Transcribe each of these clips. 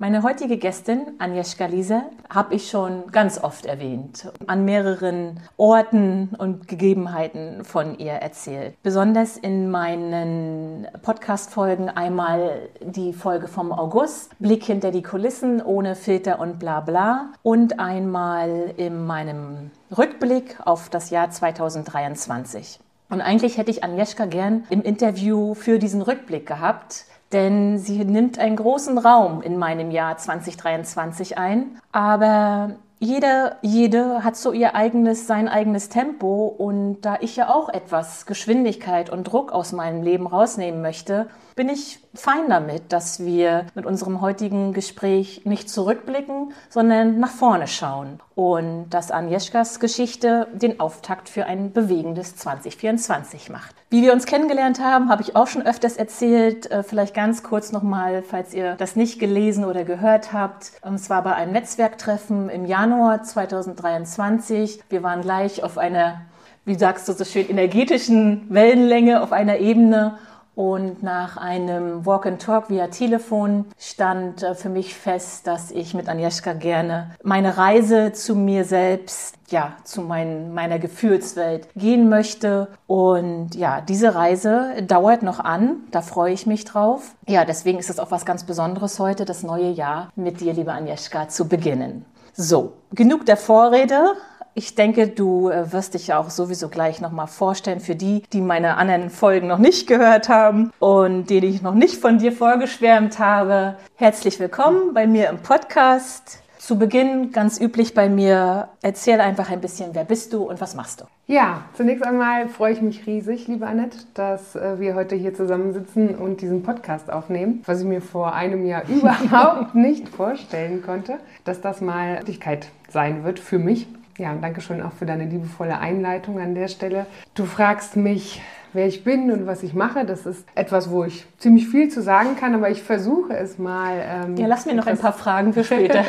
Meine heutige Gästin, Agnieszka Liese, habe ich schon ganz oft erwähnt, an mehreren Orten und Gegebenheiten von ihr erzählt. Besonders in meinen Podcast-Folgen einmal die Folge vom August, Blick hinter die Kulissen ohne Filter und bla bla und einmal in meinem Rückblick auf das Jahr 2023. Und eigentlich hätte ich Agnieszka gern im Interview für diesen Rückblick gehabt, denn sie nimmt einen großen Raum in meinem Jahr 2023 ein. Aber jeder, jede hat so ihr eigenes, sein eigenes Tempo und da ich ja auch etwas Geschwindigkeit und Druck aus meinem Leben rausnehmen möchte, bin ich fein damit, dass wir mit unserem heutigen Gespräch nicht zurückblicken, sondern nach vorne schauen und dass Agnieszkas Geschichte den Auftakt für ein bewegendes 2024 macht. Wie wir uns kennengelernt haben, habe ich auch schon öfters erzählt, äh, vielleicht ganz kurz nochmal, falls ihr das nicht gelesen oder gehört habt. Es war bei einem Netzwerktreffen im Januar 2023. Wir waren gleich auf einer wie sagst du so schön, energetischen Wellenlänge auf einer Ebene und nach einem Walk and Talk via Telefon stand äh, für mich fest, dass ich mit Agnieszka gerne meine Reise zu mir selbst, ja, zu mein, meiner Gefühlswelt gehen möchte. Und ja, diese Reise dauert noch an. Da freue ich mich drauf. Ja, deswegen ist es auch was ganz Besonderes heute, das neue Jahr mit dir, liebe Agnieszka, zu beginnen. So, genug der Vorrede. Ich denke, du äh, wirst dich auch sowieso gleich nochmal vorstellen für die, die meine anderen Folgen noch nicht gehört haben und denen ich noch nicht von dir vorgeschwärmt habe. Herzlich willkommen bei mir im Podcast. Zu Beginn, ganz üblich bei mir, erzähl einfach ein bisschen, wer bist du und was machst du? Ja, zunächst einmal freue ich mich riesig, liebe Annette, dass äh, wir heute hier zusammensitzen und diesen Podcast aufnehmen, was ich mir vor einem Jahr überhaupt nicht vorstellen konnte, dass das mal Wirklichkeit sein wird für mich. Ja, und danke schön auch für deine liebevolle Einleitung an der Stelle. Du fragst mich, wer ich bin und was ich mache. Das ist etwas, wo ich ziemlich viel zu sagen kann, aber ich versuche es mal. Ähm, ja, lass mir noch ein paar Fragen für später.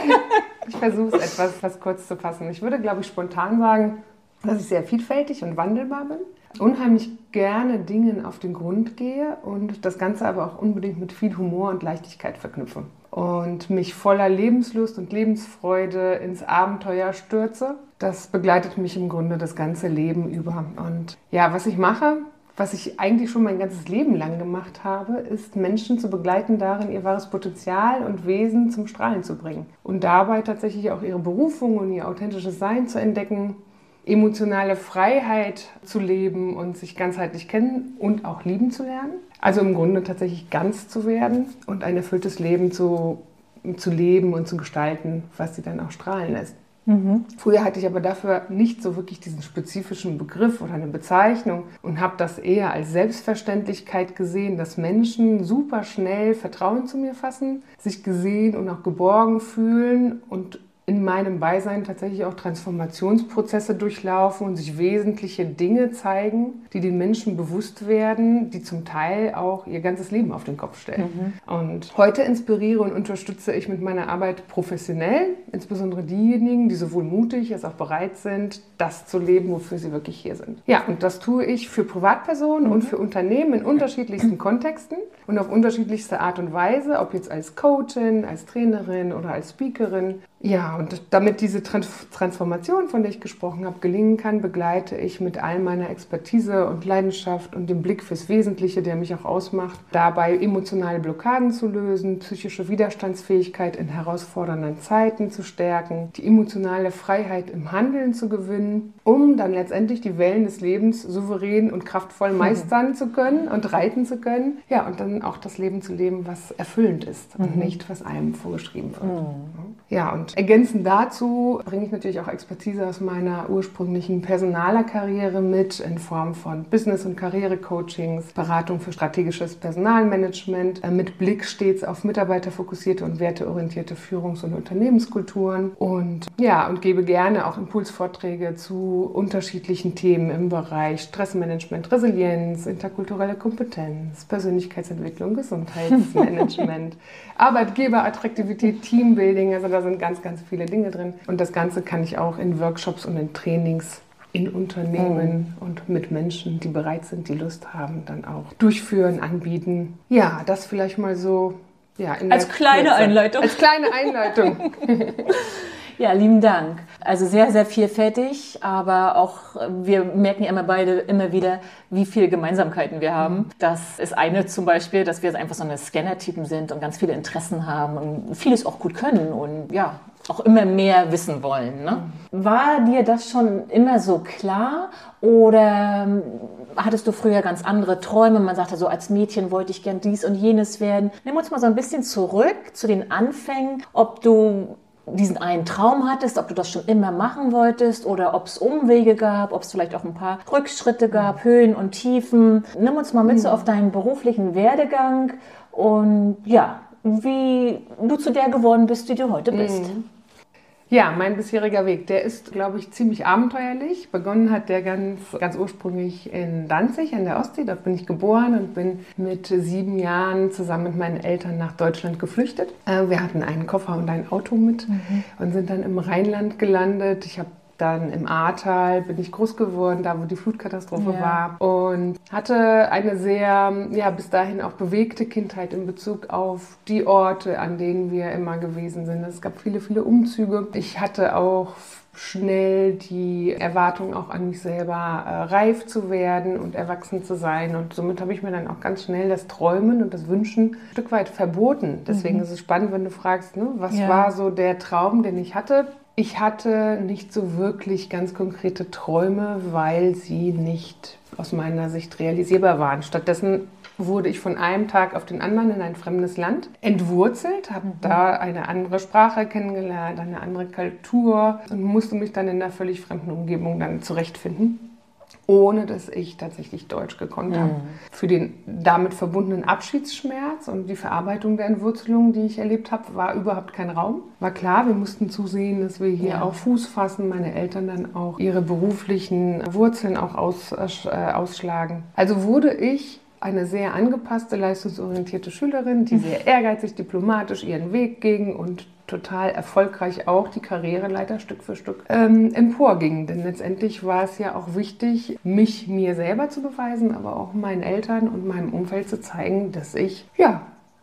ich versuche es etwas, etwas kurz zu fassen. Ich würde, glaube ich, spontan sagen, dass ich sehr vielfältig und wandelbar bin. Unheimlich gerne Dingen auf den Grund gehe und das Ganze aber auch unbedingt mit viel Humor und Leichtigkeit verknüpfe und mich voller Lebenslust und Lebensfreude ins Abenteuer stürze. Das begleitet mich im Grunde das ganze Leben über. Und ja, was ich mache, was ich eigentlich schon mein ganzes Leben lang gemacht habe, ist Menschen zu begleiten darin, ihr wahres Potenzial und Wesen zum Strahlen zu bringen. Und dabei tatsächlich auch ihre Berufung und ihr authentisches Sein zu entdecken, emotionale Freiheit zu leben und sich ganzheitlich kennen und auch lieben zu lernen. Also im Grunde tatsächlich ganz zu werden und ein erfülltes Leben zu, zu leben und zu gestalten, was sie dann auch strahlen lässt. Mhm. Früher hatte ich aber dafür nicht so wirklich diesen spezifischen Begriff oder eine Bezeichnung und habe das eher als Selbstverständlichkeit gesehen, dass Menschen super schnell Vertrauen zu mir fassen, sich gesehen und auch geborgen fühlen und in meinem Beisein tatsächlich auch Transformationsprozesse durchlaufen und sich wesentliche Dinge zeigen, die den Menschen bewusst werden, die zum Teil auch ihr ganzes Leben auf den Kopf stellen. Mhm. Und heute inspiriere und unterstütze ich mit meiner Arbeit professionell, insbesondere diejenigen, die sowohl mutig als auch bereit sind, das zu leben, wofür sie wirklich hier sind. Ja, und das tue ich für Privatpersonen mhm. und für Unternehmen in unterschiedlichsten Kontexten und auf unterschiedlichste Art und Weise, ob jetzt als Coachin, als Trainerin oder als Speakerin Ja, und damit diese Transformation, von der ich gesprochen habe, gelingen kann, begleite ich mit all meiner Expertise und Leidenschaft und dem Blick fürs Wesentliche, der mich auch ausmacht, dabei emotionale Blockaden zu lösen, psychische Widerstandsfähigkeit in herausfordernden Zeiten zu stärken, die emotionale Freiheit im Handeln zu gewinnen, um dann letztendlich die Wellen des Lebens souverän und kraftvoll meistern mhm. zu können und reiten zu können. Ja, und dann auch das Leben zu leben, was erfüllend ist und mhm. nicht, was einem vorgeschrieben wird. Mhm. Ja, und ergänzend dazu bringe ich natürlich auch Expertise aus meiner ursprünglichen Personalerkarriere mit in Form von Business- und Karrierecoachings, Beratung für strategisches Personalmanagement, äh, mit Blick stets auf mitarbeiterfokussierte und werteorientierte Führungs- und Unternehmenskulturen. Und ja, und gebe gerne auch Impulsvorträge zu unterschiedlichen Themen im Bereich Stressmanagement, Resilienz, interkulturelle Kompetenz, Persönlichkeitsentwicklung, Gesundheitsmanagement, Arbeitgeberattraktivität, Teambuilding, also da sind ganz ganz viele Dinge drin. Und das Ganze kann ich auch in Workshops und in Trainings in Unternehmen mhm. und mit Menschen, die bereit sind, die Lust haben, dann auch durchführen, anbieten. Ja, das vielleicht mal so. Ja, als kleine Kürze. Einleitung. Als kleine Einleitung. Ja, lieben Dank. Also sehr, sehr vielfältig, aber auch wir merken ja immer beide immer wieder, wie viele Gemeinsamkeiten wir haben. Mhm. Das ist eine zum Beispiel, dass wir einfach so eine Scanner-Typen sind und ganz viele Interessen haben und vieles auch gut können und ja, auch immer mehr wissen wollen. Ne? War dir das schon immer so klar oder ähm, hattest du früher ganz andere Träume? Man sagte so, als Mädchen wollte ich gern dies und jenes werden. Nimm uns mal so ein bisschen zurück zu den Anfängen, ob du diesen einen Traum hattest, ob du das schon immer machen wolltest oder ob es Umwege gab, ob es vielleicht auch ein paar Rückschritte gab, Höhen und Tiefen. Nimm uns mal mit so mhm. auf deinen beruflichen Werdegang und ja, wie du zu der geworden bist, die du heute bist. Mhm. Ja, mein bisheriger Weg, der ist, glaube ich, ziemlich abenteuerlich. Begonnen hat der ganz, ganz ursprünglich in Danzig an der Ostsee. Dort bin ich geboren und bin mit sieben Jahren zusammen mit meinen Eltern nach Deutschland geflüchtet. Äh, wir hatten einen Koffer und ein Auto mit mhm. und sind dann im Rheinland gelandet. Ich habe dann im Ahrtal bin ich groß geworden, da wo die Flutkatastrophe ja. war. Und hatte eine sehr, ja, bis dahin auch bewegte Kindheit in Bezug auf die Orte, an denen wir immer gewesen sind. Es gab viele, viele Umzüge. Ich hatte auch schnell die Erwartung auch an mich selber äh, reif zu werden und erwachsen zu sein. Und somit habe ich mir dann auch ganz schnell das Träumen und das Wünschen ein Stück weit verboten. Deswegen mhm. ist es spannend, wenn du fragst, ne, was ja. war so der Traum, den ich hatte? Ich hatte nicht so wirklich ganz konkrete Träume, weil sie nicht aus meiner Sicht realisierbar waren. Stattdessen wurde ich von einem Tag auf den anderen in ein fremdes Land entwurzelt, habe mhm. da eine andere Sprache kennengelernt, eine andere Kultur und musste mich dann in einer völlig fremden Umgebung dann zurechtfinden ohne dass ich tatsächlich Deutsch gekonnt habe. Mhm. Für den damit verbundenen Abschiedsschmerz und die Verarbeitung der Entwurzelung, die ich erlebt habe, war überhaupt kein Raum. War klar, wir mussten zusehen, dass wir hier ja. auch Fuß fassen, meine Eltern dann auch ihre beruflichen Wurzeln auch aus, äh, ausschlagen. Also wurde ich eine sehr angepasste, leistungsorientierte Schülerin, die sehr ehrgeizig, diplomatisch ihren Weg ging und total erfolgreich auch die Karriereleiter Stück für Stück ähm, emporging. Denn letztendlich war es ja auch wichtig, mich mir selber zu beweisen, aber auch meinen Eltern und meinem Umfeld zu zeigen, dass ich ja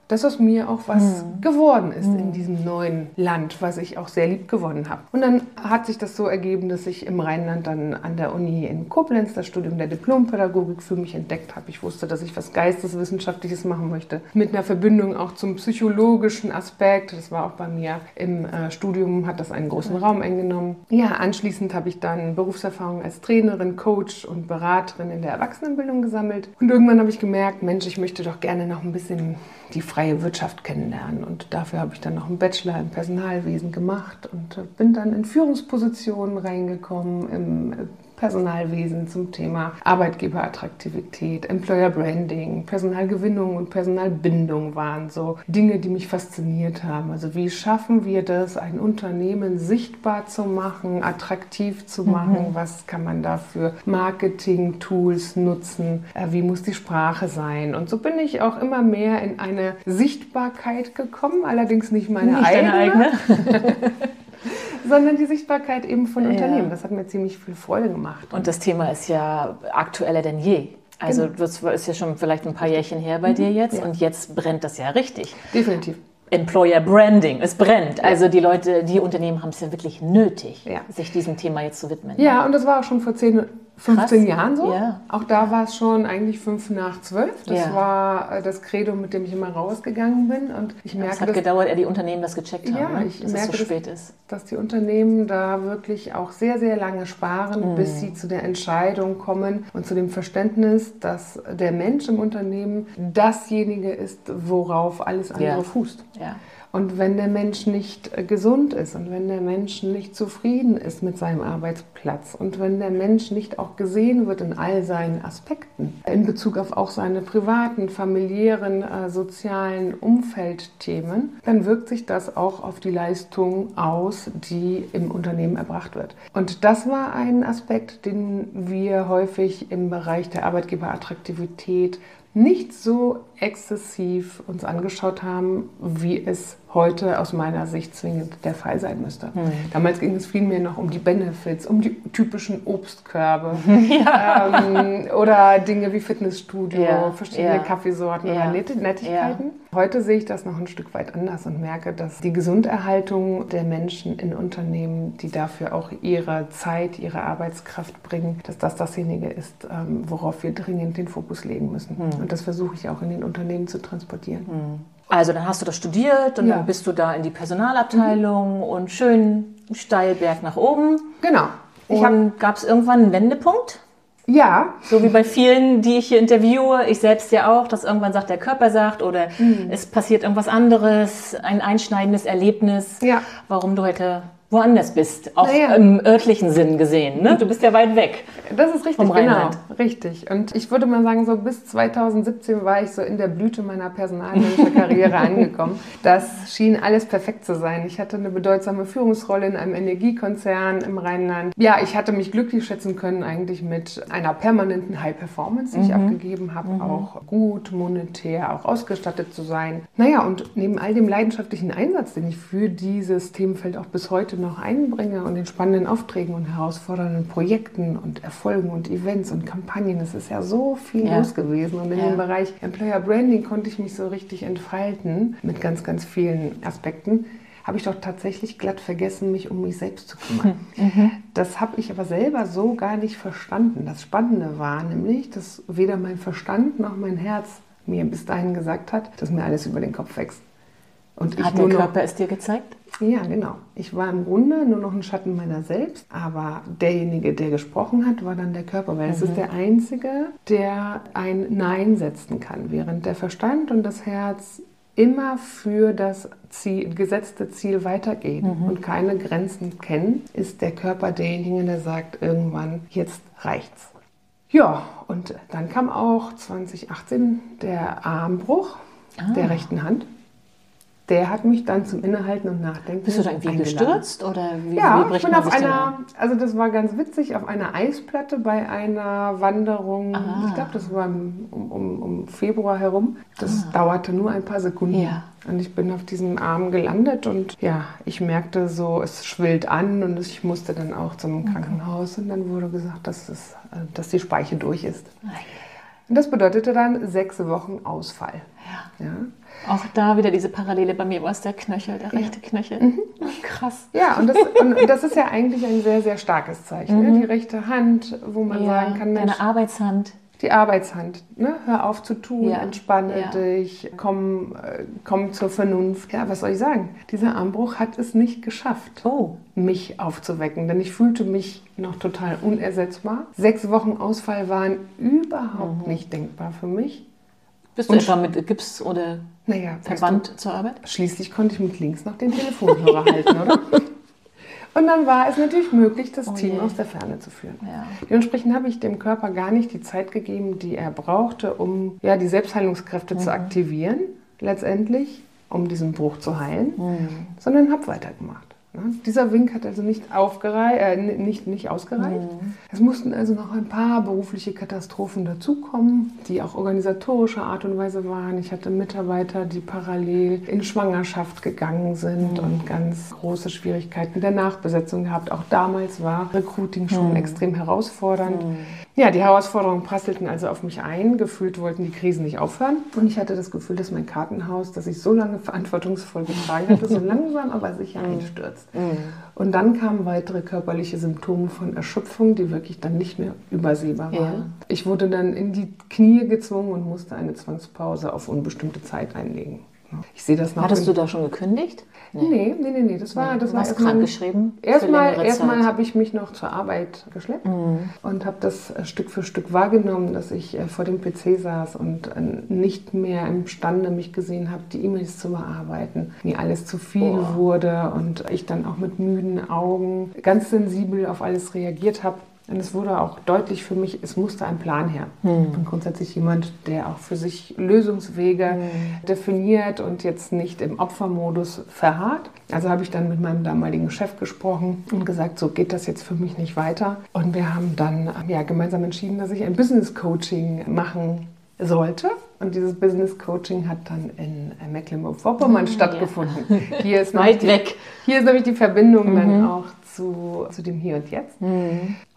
dass aus mir auch was mhm. geworden ist mhm. in diesem neuen Land, was ich auch sehr lieb gewonnen habe. Und dann hat sich das so ergeben, dass ich im Rheinland dann an der Uni in Koblenz das Studium der Diplompädagogik für mich entdeckt habe. Ich wusste, dass ich was Geisteswissenschaftliches machen möchte, mit einer Verbindung auch zum psychologischen Aspekt. Das war auch bei mir im äh, Studium, hat das einen großen mhm. Raum eingenommen. Ja, anschließend habe ich dann Berufserfahrung als Trainerin, Coach und Beraterin in der Erwachsenenbildung gesammelt. Und irgendwann habe ich gemerkt, Mensch, ich möchte doch gerne noch ein bisschen die freie Wirtschaft kennenlernen. Und dafür habe ich dann noch einen Bachelor im Personalwesen gemacht und bin dann in Führungspositionen reingekommen im Personalwesen zum Thema Arbeitgeberattraktivität, Employer Branding, Personalgewinnung und Personalbindung waren so Dinge, die mich fasziniert haben. Also wie schaffen wir das, ein Unternehmen sichtbar zu machen, attraktiv zu mhm. machen? Mhm. Was kann man dafür Marketing-Tools nutzen? Äh, wie muss die Sprache sein? Und so bin ich auch immer mehr in eine Sichtbarkeit gekommen, allerdings nicht meine nicht eigene. sondern die Sichtbarkeit eben von ja. Unternehmen. Das hat mir ziemlich viel Freude gemacht. Und das Thema ist ja aktueller denn je. Also genau. das ist ja schon vielleicht ein paar Jährchen her bei mhm. dir jetzt ja. und jetzt brennt das ja richtig. Definitiv. Employer Branding. Es brennt. Also die Leute, die Unternehmen haben es ja wirklich nötig, Ja. sich diesem Thema jetzt zu widmen. Ja, und das war auch schon vor 10, 15 Krass. Jahren so. Ja. Auch da war es schon eigentlich fünf nach zwölf. Das Ja. war äh, das Credo, mit dem ich immer rausgegangen bin. Und ich Es merke, hat dass, gedauert, ehe die Unternehmen das gecheckt haben, Ja, ne? ich dass merke, es so dass- spät ist. dass die Unternehmen da wirklich auch sehr, sehr lange sparen, Mhm. bis sie zu der Entscheidung kommen und zu dem Verständnis, dass der Mensch im Unternehmen dasjenige ist, worauf alles andere fußt. Ja. Und wenn der Mensch nicht äh, gesund ist und wenn der Mensch nicht zufrieden ist mit seinem Arbeitsplatz und wenn der Mensch nicht auch gesehen wird in all seinen Aspekten, in Bezug auf auch seine privaten, familiären, äh, sozialen Umfeldthemen, dann wirkt sich das auch auf die Leistung aus, die im Unternehmen erbracht wird. Und das war ein Aspekt, den wir häufig im Bereich der Arbeitgeberattraktivität nicht so exzessiv uns angeschaut haben, wie es heute aus meiner Sicht zwingend der Fall sein müsste. Damals ging es vielmehr noch um die Benefits, um die typischen Obstkörbe ähm, oder Dinge wie Fitnessstudio, Ja, verschiedene ja, Kaffeesorten ja, oder Net Nettigkeiten. Heute sehe ich das noch ein Stück weit anders und merke, dass die Gesunderhaltung der Menschen in Unternehmen, die dafür auch ihre Zeit, ihre Arbeitskraft bringen, dass das dasjenige ist, ähm, worauf wir dringend den Fokus legen müssen. Hm. Und das versuche ich auch in den Unternehmen zu transportieren. Also dann hast du das studiert und Ja. dann bist du da in die Personalabteilung und schön steil Berg nach oben. Genau. Gab es irgendwann einen Wendepunkt? ja, So wie bei vielen, die ich hier interviewe, ich selbst ja auch, dass irgendwann sagt der Körper sagt oder Mhm. es passiert irgendwas anderes, ein einschneidendes Erlebnis, Ja. warum du heute woanders bist, auch Naja. im örtlichen Sinn gesehen. Ne? Du bist ja weit weg. Das ist richtig, Vom genau. Richtig. Und ich würde mal sagen, so bis 2017 war ich so in der Blüte meiner Personalmanager-Karriere angekommen. Das schien alles perfekt zu sein. Ich hatte eine bedeutsame Führungsrolle in einem Energiekonzern im Rheinland. Ja, ich hatte mich glücklich schätzen können eigentlich mit einer permanenten High Performance, die ich abgegeben habe, auch gut monetär, auch ausgestattet zu sein. Naja, und neben all dem leidenschaftlichen Einsatz, den ich für dieses Themenfeld auch bis heute noch einbringe und den spannenden Aufträgen und herausfordernden Projekten und Erfolgen und Events und Kampagnen, es ist ja so viel Ja. los gewesen. Und in Ja. dem Bereich Employer Branding konnte ich mich so richtig entfalten mit ganz, ganz vielen Aspekten. Habe ich doch tatsächlich glatt vergessen, mich um mich selbst zu kümmern. Das habe ich aber selber so gar nicht verstanden. Das Spannende war nämlich, dass weder mein Verstand noch mein Herz mir bis dahin gesagt hat, dass mir alles über den Kopf wächst. Und Hat der nur noch Körper es dir gezeigt? ja, genau. Ich war im Grunde nur noch ein Schatten meiner selbst, aber derjenige, der gesprochen hat, war dann der Körper, weil es ist der Einzige, der ein Nein setzen kann, während der Verstand und das Herz immer für das Ziel, gesetzte Ziel weitergehen und keine Grenzen kennen, ist der Körper derjenige, der sagt, irgendwann, jetzt reicht's. Ja, und dann kam auch 2018 der Armbruch der rechten Hand. Der hat mich dann zum Innehalten und Nachdenken Bist du da irgendwie eingeladen. gestürzt oder wie, Ja, wie ich bin auf einer, also das war ganz witzig, auf einer Eisplatte bei einer Wanderung, Ah. ich glaube, das war im- um, um, um Februar herum. Das dauerte nur ein paar Sekunden. Ah. Ja. Und ich bin auf diesem Arm gelandet und ja, ich merkte so, es schwillt an und ich musste dann auch zum Krankenhaus und dann wurde gesagt, dass, es, äh, dass die Speiche durch ist. Und das bedeutete dann sechs Wochen Ausfall. Ja. Ja. Auch da wieder diese Parallele bei mir war es der Knöchel, der rechte Knöchel. Mhm. Krass. Ja, und das, und das ist ja eigentlich ein sehr, sehr starkes Zeichen. Ne? Die rechte Hand, wo man sagen kann, Mensch, deine Arbeitshand. Die Arbeitshand, ne? hör auf zu tun, Ja, entspanne ja. dich, komm, äh, komm zur Vernunft. Ja, was soll ich sagen? Dieser Armbruch hat es nicht geschafft, Oh, mich aufzuwecken, denn ich fühlte mich noch total unersetzbar. Sechs Wochen Ausfall waren überhaupt Mhm. nicht denkbar für mich. bist du Und- etwa mit Gips oder Naja, weißt du, Verband zur Arbeit? Schließlich konnte ich mit links noch den Telefonhörer halten, oder? Und dann war es natürlich möglich, das Oh Team je. aus der Ferne zu führen. Ja. Dementsprechend habe ich dem Körper gar nicht die Zeit gegeben, die er brauchte, um ja, die Selbstheilungskräfte Mhm. zu aktivieren, letztendlich, um diesen Bruch zu heilen, Mhm. sondern habe weitergemacht. Ne? Dieser Wink hat also nicht, äh, nicht, nicht ausgereicht. Mhm. Es mussten also noch ein paar berufliche Katastrophen dazukommen, die auch organisatorischer Art und Weise waren. Ich hatte Mitarbeiter, die parallel in Schwangerschaft gegangen sind und ganz große Schwierigkeiten der Nachbesetzung gehabt. Auch damals war Recruiting schon extrem herausfordernd. Ja, die Herausforderungen prasselten also auf mich ein. Gefühlt wollten die Krisen nicht aufhören. Und ich hatte das Gefühl, dass mein Kartenhaus, das ich so lange verantwortungsvoll getragen hatte, so langsam aber sicher Mhm. einstürzt. Und dann kamen weitere körperliche Symptome von Erschöpfung, die wirklich dann nicht mehr übersehbar waren. Ja. Ich wurde dann in die Knie gezwungen und musste eine Zwangspause auf unbestimmte Zeit einlegen. Ich sehe das noch. Hattest du da schon gekündigt? Nee, nee, nee, nee. Das war, das Du war erstmal- krankgeschrieben für Erstmal, erstmal. Mhm. habe ich mich noch zur Arbeit geschleppt und habe das äh, Stück für Stück wahrgenommen, dass ich äh, vor dem PC saß und äh, nicht mehr imstande mich gesehen habe, die E-Mails zu bearbeiten. Mir alles zu viel Boah. wurde und ich dann auch mit müden Augen ganz sensibel auf alles reagiert habe. Und es wurde auch deutlich für mich, es musste ein Plan her. Hm. Ich bin grundsätzlich jemand, der auch für sich Lösungswege Hm. definiert und jetzt nicht im Opfermodus verharrt. Also habe ich dann mit meinem damaligen Chef gesprochen und gesagt, so geht das jetzt für mich nicht weiter. Und wir haben dann ja, gemeinsam entschieden, dass ich ein Business Coaching machen sollte. Und dieses Business Coaching hat dann in Mecklenburg-Vorpommern stattgefunden. Hier ist nämlich Weit die, weg. Hier ist nämlich die Verbindung dann auch zu, zu dem Hier und Jetzt.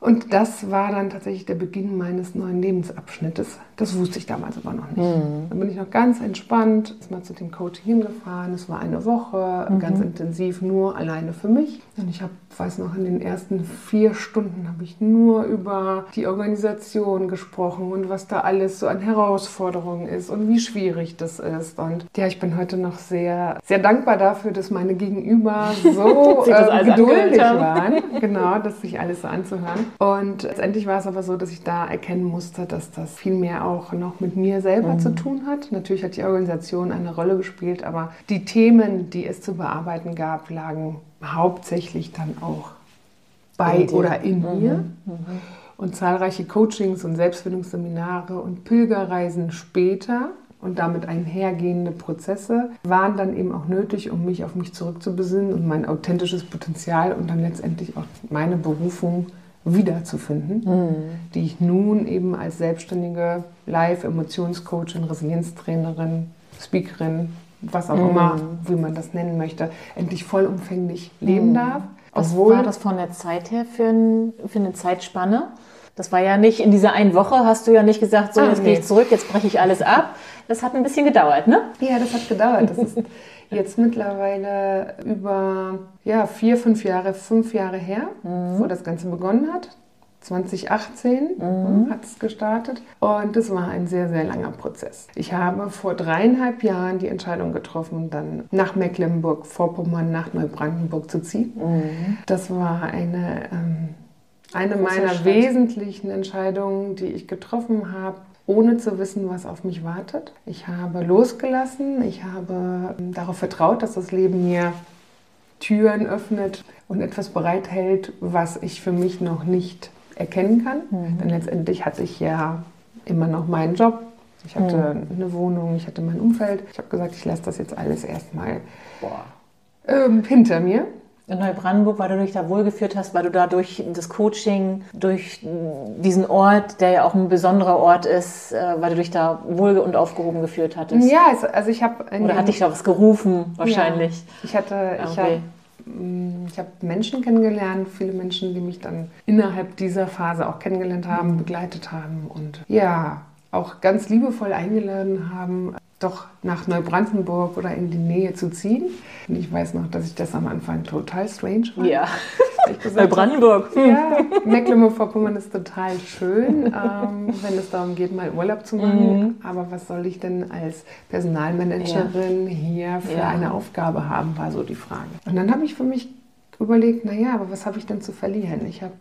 Und das war dann tatsächlich der Beginn meines neuen Lebensabschnittes. Das wusste ich damals aber noch nicht. Dann bin ich noch ganz entspannt, ist mal zu dem Coaching hingefahren. Es war eine Woche, ganz intensiv, nur alleine für mich. Und ich habe, weiß noch, in den ersten vier Stunden habe ich nur über die Organisation gesprochen und was da alles so an Herausforderungen ist und wie schwierig das ist. Und ja, ich bin heute noch sehr, sehr dankbar dafür, dass meine Gegenüber so alles geduldig waren. Genau, das sich alles so anzuhören. Und letztendlich war es aber so, dass ich da erkennen musste, dass das viel mehr auch noch mit mir selber zu tun hat. Natürlich hat die Organisation eine Rolle gespielt, aber die Themen, die es zu bearbeiten gab, lagen hauptsächlich dann auch bei In oder in mir. Und zahlreiche Coachings und Selbstfindungsseminare und Pilgerreisen später und damit einhergehende Prozesse waren dann eben auch nötig, um mich auf mich zurückzubesinnen und mein authentisches Potenzial und dann letztendlich auch meine Berufung wiederzufinden, die ich nun eben als selbstständige Live-Emotionscoachin, Resilienztrainerin, Speakerin, was auch immer, wie man das nennen möchte, endlich vollumfänglich leben darf. Was war das von der Zeit her für, ein, für eine Zeitspanne? Das war ja nicht in dieser einen Woche, hast du ja nicht gesagt, so Ah, jetzt gehe nee. ich zurück, jetzt breche ich alles ab. Das hat ein bisschen gedauert, ne? Ja, das hat gedauert. Das ist jetzt mittlerweile über ja, vier, fünf Jahre, fünf Jahre her, wo das Ganze begonnen hat. 2018 hat es gestartet und es war ein sehr, sehr langer Prozess. Ich habe vor dreieinhalb Jahren die Entscheidung getroffen, dann nach Mecklenburg-Vorpommern, nach Neubrandenburg zu ziehen. Das war eine, ähm, eine meiner Schritt. wesentlichen Entscheidungen, die ich getroffen habe, ohne zu wissen, was auf mich wartet. Ich habe losgelassen, ich habe ähm, darauf vertraut, dass das Leben mir Türen öffnet und etwas bereithält, was ich für mich noch nicht erkennen kann. Denn letztendlich hatte ich ja immer noch meinen Job. Ich hatte eine Wohnung, ich hatte mein Umfeld. Ich habe gesagt, ich lasse das jetzt alles erstmal ähm, hinter mir. In Neubrandenburg, weil du dich da wohlgeführt hast, weil du da durch das Coaching, durch diesen Ort, der ja auch ein besonderer Ort ist, äh, weil du dich da wohl und aufgehoben geführt hattest. Ja, also ich habe... Oder hat dich da was gerufen, wahrscheinlich. Ja. Ich hatte, ich Okay. habe mm, ich hab Menschen kennengelernt, viele Menschen, die mich dann innerhalb dieser Phase auch kennengelernt haben, begleitet haben und ja, auch ganz liebevoll eingeladen haben, doch nach Neubrandenburg oder in die Nähe zu ziehen. Und ich weiß noch, dass ich das am Anfang total strange fand. Ja. Gesagt Neubrandenburg. ja, Mecklenburg-Vorpommern ist total schön, ähm, wenn es darum geht, mal Urlaub zu machen. Aber was soll ich denn als Personalmanagerin hier für Ja. eine Aufgabe haben, war so die Frage. Und dann habe ich für mich überlegt, naja, aber was habe ich denn zu verlieren? Ich habe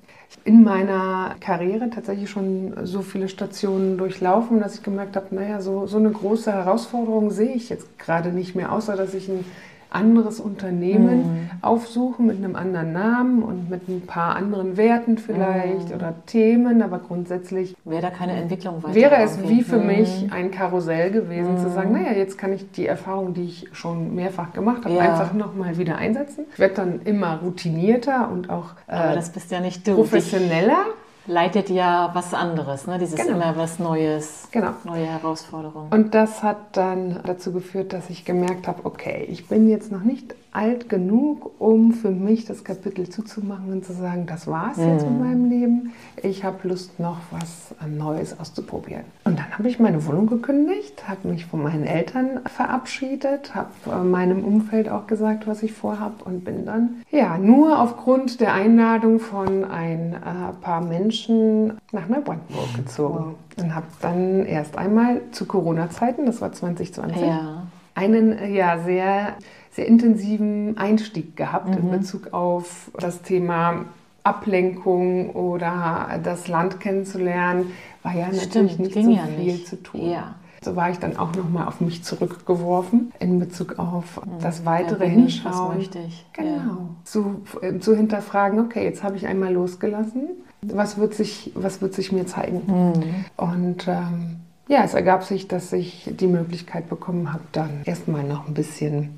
in meiner Karriere tatsächlich schon so viele Stationen durchlaufen, dass ich gemerkt habe, naja, so, so eine große Herausforderung sehe ich jetzt gerade nicht mehr, außer dass ich ein anderes Unternehmen aufsuche mit einem anderen Namen und mit ein paar anderen Werten vielleicht oder Themen, aber grundsätzlich Wäre da keine Entwicklung weiter? wäre es wie für Mhm. mich ein Karussell gewesen, zu sagen, naja, jetzt kann ich die Erfahrung, die ich schon mehrfach gemacht habe, Ja. einfach nochmal wieder einsetzen. Ich werde dann immer routinierter und auch äh, das bist ja nicht du. Dich professioneller. Leitet ja was anderes, ne? Dieses Genau. immer was Neues, Genau. neue Herausforderungen. Und das hat dann dazu geführt, dass ich gemerkt habe, okay, ich bin jetzt noch nicht alt genug, um für mich das Kapitel zuzumachen und zu sagen, das war's mhm. jetzt mit meinem Leben. Ich habe Lust, noch was Neues auszuprobieren. Und dann habe ich meine Wohnung gekündigt, habe mich von meinen Eltern verabschiedet, habe äh, meinem Umfeld auch gesagt, was ich vorhabe und bin dann, ja, nur aufgrund der Einladung von ein äh, paar Menschen nach Neubrandenburg gezogen. Wow. Und habe dann erst einmal zu Corona-Zeiten, das war 2020, ja. einen äh, ja sehr sehr intensiven Einstieg gehabt mhm. in Bezug auf das Thema Ablenkung oder das Land kennenzulernen, war ja natürlich Stimmt, nicht so ja viel nicht. zu tun. Ja. So war ich dann auch nochmal auf mich zurückgeworfen in Bezug auf mhm. das weitere ja, Hinschauen. Ich, was ich. Genau. Ja. Zu, zu hinterfragen, okay, jetzt habe ich einmal losgelassen. Was wird sich, was wird sich mir zeigen? Mhm. Und ähm, ja, es ergab sich, dass ich die Möglichkeit bekommen habe, dann erstmal noch ein bisschen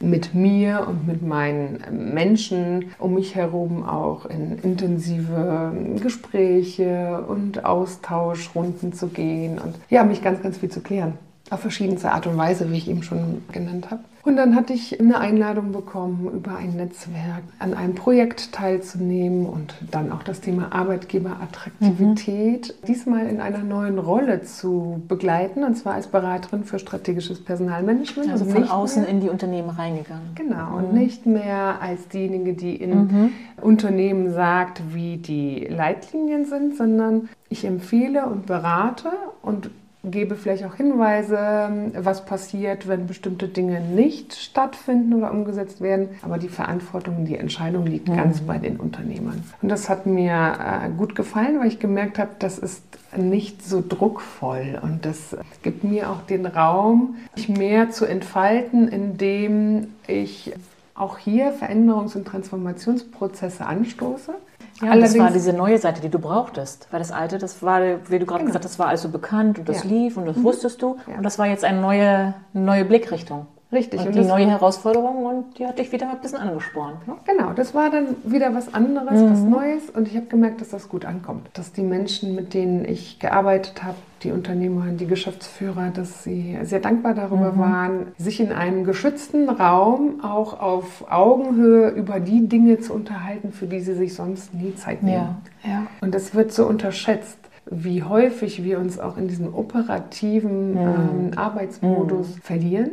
mit mir und mit meinen Menschen um mich herum auch in intensive Gespräche und Austauschrunden zu gehen und ja, mich ganz, ganz viel zu klären. Auf verschiedenste Art und Weise, wie ich eben schon genannt habe. Und dann hatte ich eine Einladung bekommen, über ein Netzwerk an einem Projekt teilzunehmen und dann auch das Thema Arbeitgeberattraktivität mhm. diesmal in einer neuen Rolle zu begleiten, und zwar als Beraterin für strategisches Personalmanagement. Also, also von außen mehr, in die Unternehmen reingegangen. Genau, mhm. und nicht mehr als diejenige, die in mhm. Unternehmen sagt, wie die Leitlinien sind, sondern ich empfehle und berate und gebe vielleicht auch Hinweise, was passiert, wenn bestimmte Dinge nicht stattfinden oder umgesetzt werden. Aber die Verantwortung, die Entscheidung liegt mhm. ganz bei den Unternehmern. Und das hat mir äh, gut gefallen, weil ich gemerkt habe, das ist nicht so druckvoll und das gibt mir auch den Raum, mich mehr zu entfalten, indem ich auch hier Veränderungs- und Transformationsprozesse anstoße. Ja, Allerdings, das war diese neue Seite, die du brauchtest. Weil das alte, das war, wie du gerade genau. gesagt hast, das war also bekannt und das ja. lief und das mhm. wusstest du. Ja. Und das war jetzt eine neue, neue Blickrichtung. Richtig. Und, und die neue Herausforderung und die hat dich wieder ein bisschen angespornt. Ne? Genau, das war dann wieder was anderes, mhm. was Neues und ich habe gemerkt, dass das gut ankommt. Dass die Menschen, mit denen ich gearbeitet habe, die Unternehmer, die Geschäftsführer, dass sie sehr dankbar darüber mhm. waren, sich in einem geschützten Raum auch auf Augenhöhe über die Dinge zu unterhalten, für die sie sich sonst nie Zeit nehmen. Ja. Ja. Und das wird so unterschätzt wie häufig wir uns auch in diesem operativen mhm. ähm, Arbeitsmodus mhm. verlieren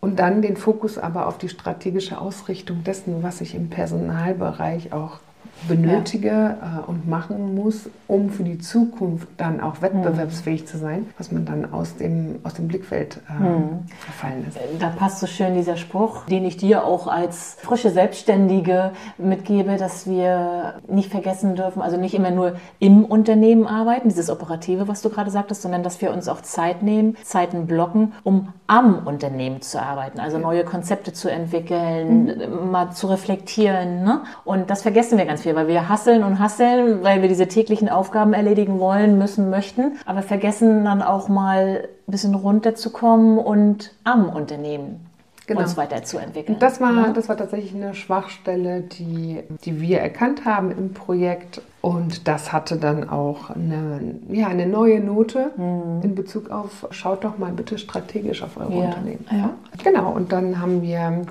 und dann den Fokus aber auf die strategische Ausrichtung dessen, was ich im Personalbereich auch benötige ja. äh, und machen muss, um für die Zukunft dann auch wettbewerbsfähig mhm. zu sein, was man dann aus dem, aus dem Blickfeld äh, mhm. verfallen ist. Da passt so schön dieser Spruch, den ich dir auch als frische Selbstständige mitgebe, dass wir nicht vergessen dürfen, also nicht immer nur im Unternehmen arbeiten, dieses Operative, was du gerade sagtest, sondern dass wir uns auch Zeit nehmen, Zeiten blocken, um am Unternehmen zu arbeiten, also neue Konzepte zu entwickeln, mhm. mal zu reflektieren. Ne? Und das vergessen wir ganz viel viel, weil wir hasseln und hasseln, weil wir diese täglichen Aufgaben erledigen wollen, müssen, möchten, aber vergessen dann auch mal ein bisschen runterzukommen und am Unternehmen genau. uns weiterzuentwickeln. Das war, ja. das war tatsächlich eine Schwachstelle, die, die wir erkannt haben im Projekt. Und das hatte dann auch eine, ja, eine neue Note mhm. in Bezug auf, schaut doch mal bitte strategisch auf eure ja. Unternehmen. Ja. Genau, und dann haben wir